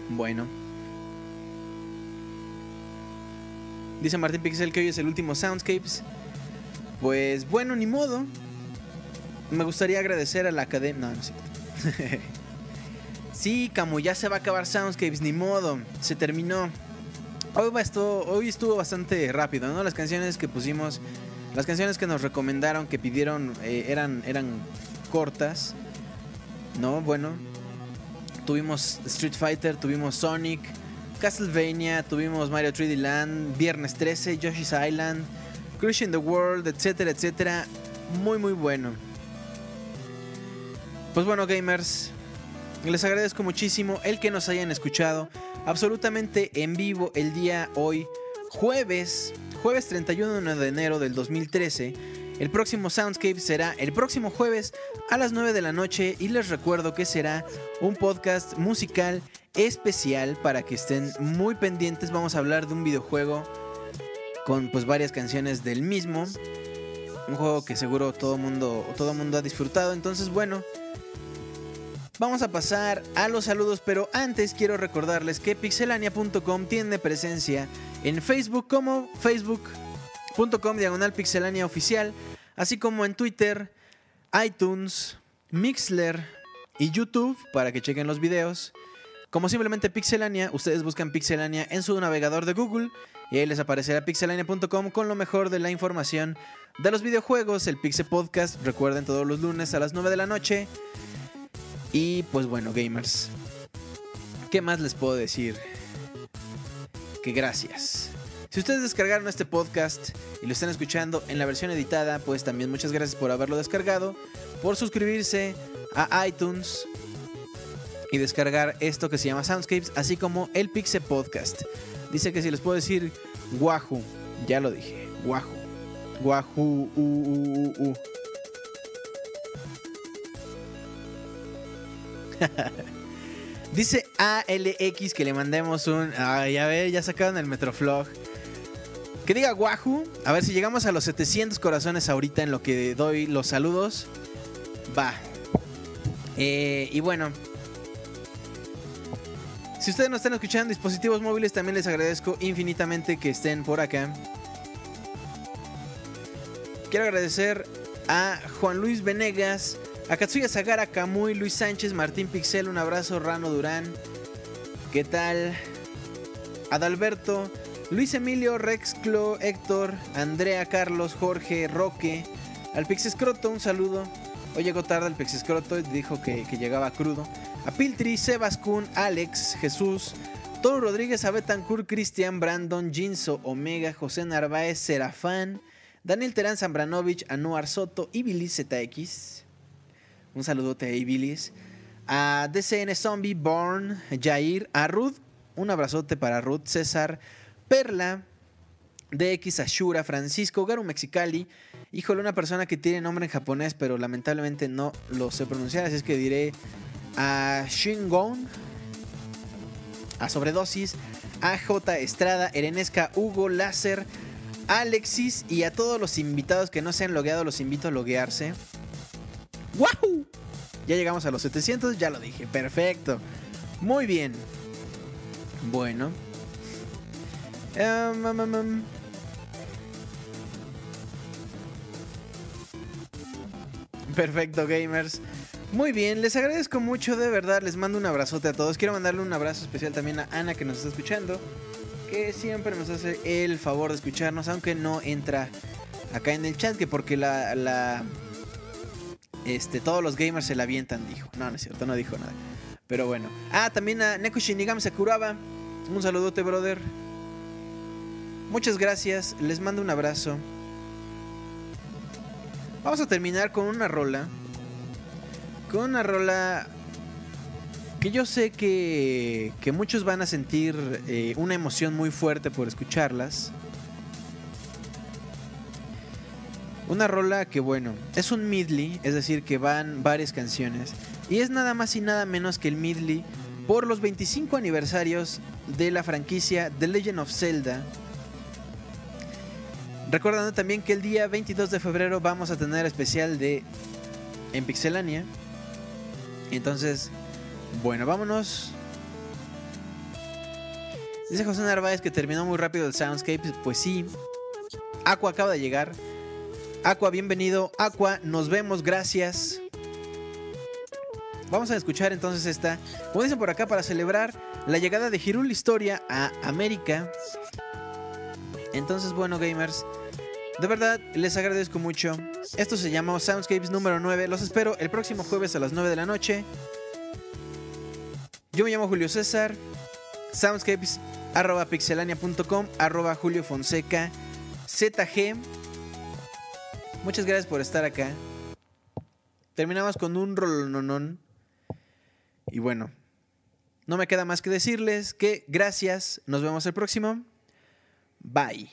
S2: Bueno. Dice Martín Pixel que hoy es el último Soundscapes. Pues bueno, ni modo. Me gustaría agradecer a la academia. No, no cierto. sí, como ya se va a acabar Soundscapes, ni modo. Se terminó. Hoy, esto, hoy estuvo bastante rápido, ¿no? Las canciones que pusimos, las canciones que nos recomendaron, que pidieron, eh, eran, eran cortas. No, bueno. Tuvimos Street Fighter, tuvimos Sonic, Castlevania, tuvimos Mario 3D Land, Viernes 13, Yoshi's Island, Crushing the World, etcétera, etcétera. Muy, muy bueno. Pues bueno, gamers, les agradezco muchísimo el que nos hayan escuchado absolutamente en vivo el día hoy, jueves, jueves 31 de enero del 2013. El próximo Soundscape será el próximo jueves a las 9 de la noche y les recuerdo que será un podcast musical especial para que estén muy pendientes. Vamos a hablar de un videojuego con pues varias canciones del mismo. Un juego que seguro todo mundo, todo mundo ha disfrutado. Entonces, bueno, vamos a pasar a los saludos, pero antes quiero recordarles que pixelania.com tiene presencia en Facebook como facebook.com diagonal pixelania oficial, así como en Twitter, iTunes, Mixler y YouTube para que chequen los videos. Como simplemente Pixelania, ustedes buscan Pixelania en su navegador de Google y ahí les aparecerá pixelania.com con lo mejor de la información de los videojuegos, el Pixel Podcast, recuerden todos los lunes a las 9 de la noche. Y pues bueno, gamers, ¿qué más les puedo decir? Que gracias. Si ustedes descargaron este podcast y lo están escuchando en la versión editada, pues también muchas gracias por haberlo descargado, por suscribirse a iTunes y descargar esto que se llama Soundscapes, así como el Pixel Podcast. Dice que si les puedo decir Wahoo, ya lo dije, Wahoo. Wahoo, uh, uh, uh, Dice ALX que le mandemos un. Ay, a ver, ya sacaron el Metroflog. Que diga Wahoo. A ver si llegamos a los 700 corazones ahorita en lo que doy los saludos. Va. Eh, y bueno. Si ustedes nos están escuchando dispositivos móviles, también les agradezco infinitamente que estén por acá. Quiero agradecer a Juan Luis Venegas, a Katsuya Sagara, Kamui, Luis Sánchez, Martín Pixel, un abrazo, Rano Durán. ¿Qué tal? Adalberto, Luis Emilio, Rex Clo, Héctor, Andrea, Carlos, Jorge, Roque, al Pixescroto, un saludo. Hoy llegó tarde el Pixescroto dijo que, que llegaba crudo. A Piltri, Sebas Kun, Alex, Jesús, Toro Rodríguez, Abetancourt, Cristian, Brandon, Jinso, Omega, José Narváez, Serafán, Daniel Terán, Zambranovich, Anuar Soto y Bilis ZX. Un saludote a Ibilis. A DCN Zombie, Born, Jair, a Ruth. Un abrazote para Ruth, César, Perla, DX Ashura, Francisco, Garu Mexicali. Híjole, una persona que tiene nombre en japonés, pero lamentablemente no lo sé pronunciar, así es que diré a Shingon, a Sobredosis, a J Estrada, Erenesca, Hugo, Láser, Alexis y a todos los invitados que no se han logueado, los invito a loguearse. ¡Wahoo! Ya llegamos a los 700, ya lo dije, perfecto. Muy bien. Bueno. Em, em, em. Perfecto, gamers. Muy bien, les agradezco mucho, de verdad, les mando un abrazote a todos. Quiero mandarle un abrazo especial también a Ana que nos está escuchando, que siempre nos hace el favor de escucharnos, aunque no entra acá en el chat, que porque la, la este, todos los gamers se la avientan, dijo. No, no es cierto, no dijo nada. Pero bueno. Ah, también a Neko Shinigami Sakuraba. Un saludote, brother. Muchas gracias. Les mando un abrazo. Vamos a terminar con una rola. Con una rola que yo sé que, que muchos van a sentir eh, una emoción muy fuerte por escucharlas. Una rola que bueno, es un medley, es decir, que van varias canciones. Y es nada más y nada menos que el medley por los 25 aniversarios de la franquicia The Legend of Zelda. Recordando también que el día 22 de febrero vamos a tener especial de en Pixelania. Entonces, bueno, vámonos. Dice José Narváez que terminó muy rápido el Soundscape. Pues sí. Aqua acaba de llegar. Aqua, bienvenido. Aqua, nos vemos, gracias. Vamos a escuchar entonces esta, como dicen por acá, para celebrar la llegada de Hirul Historia a América. Entonces, bueno, gamers, de verdad les agradezco mucho. Esto se llama Soundscapes número 9. Los espero el próximo jueves a las 9 de la noche. Yo me llamo Julio César. Soundscapes arroba pixelania.com arroba Julio Fonseca ZG. Muchas gracias por estar acá. Terminamos con un rolononón. Y bueno, no me queda más que decirles que gracias. Nos vemos el próximo. Bye.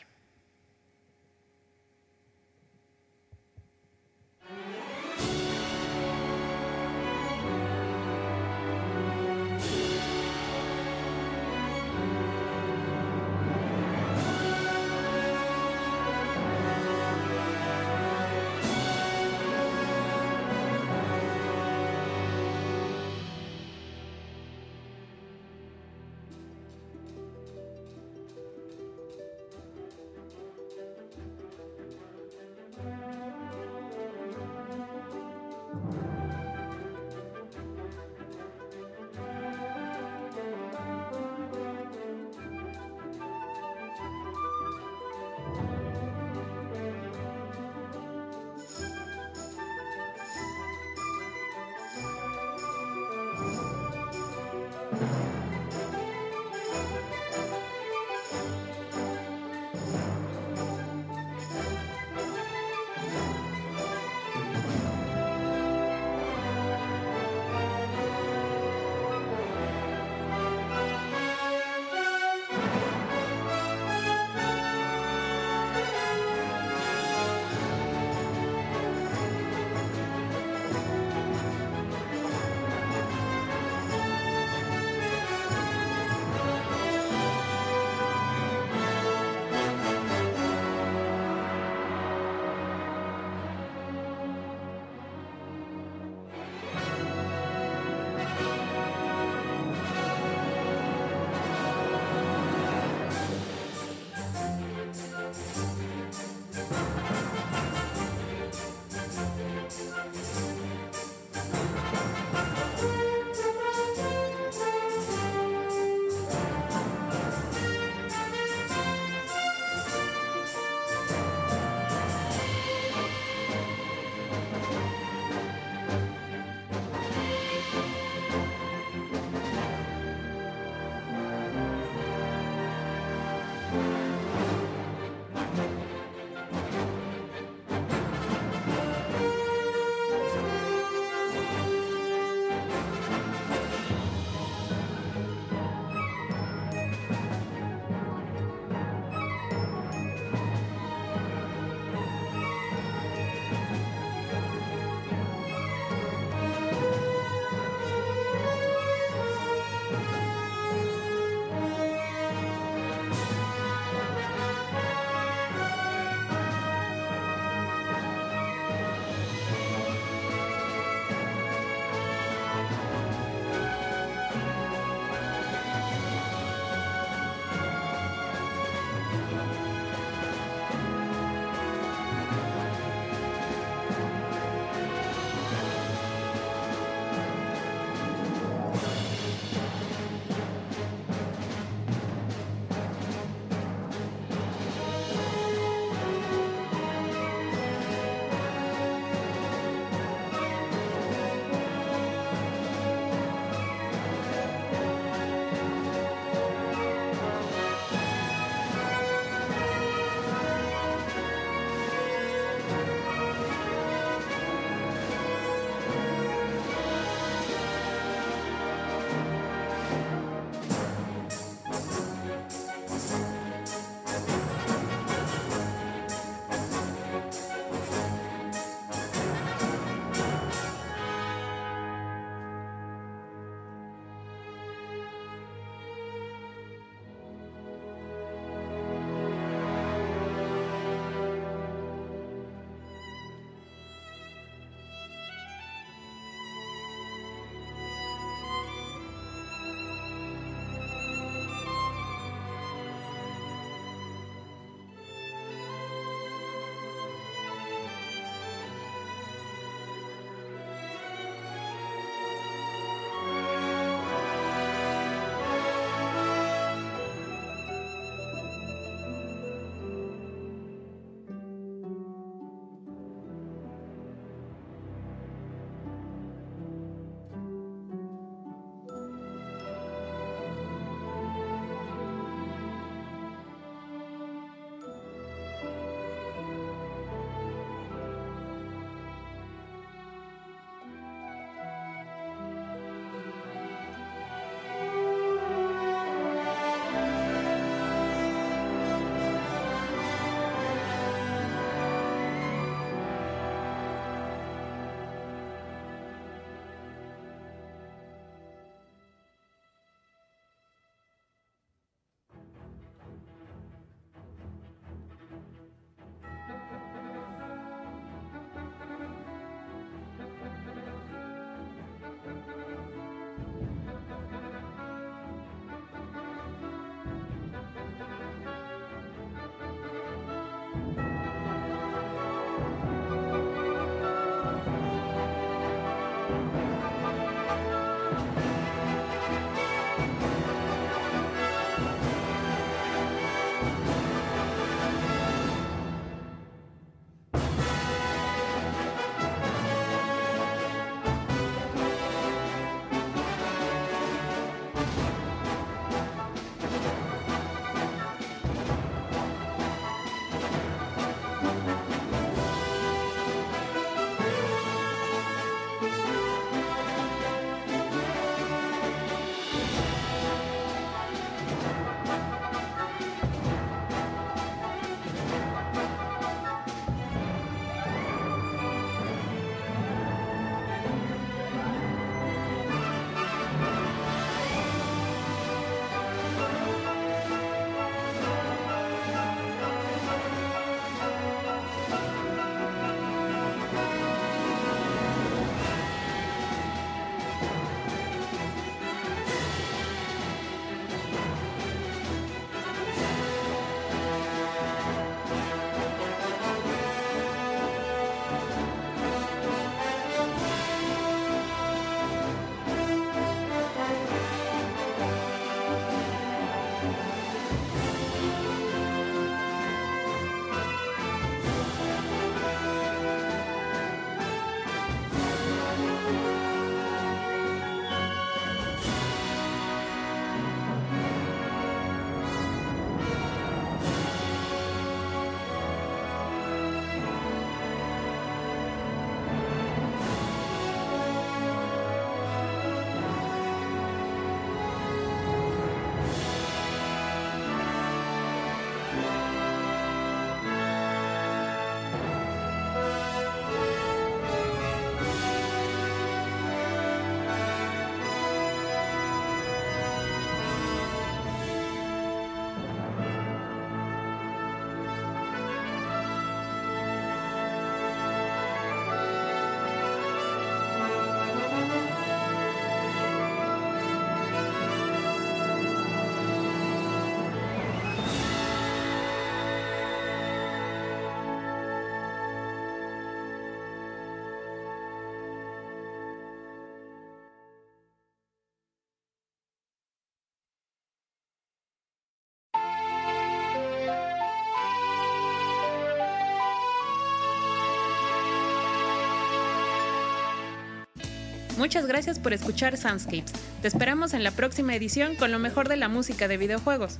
S1: Muchas gracias por escuchar Soundscapes. Te esperamos en la próxima edición con lo mejor de la música de videojuegos.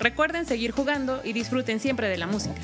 S1: Recuerden seguir jugando y disfruten siempre de la música.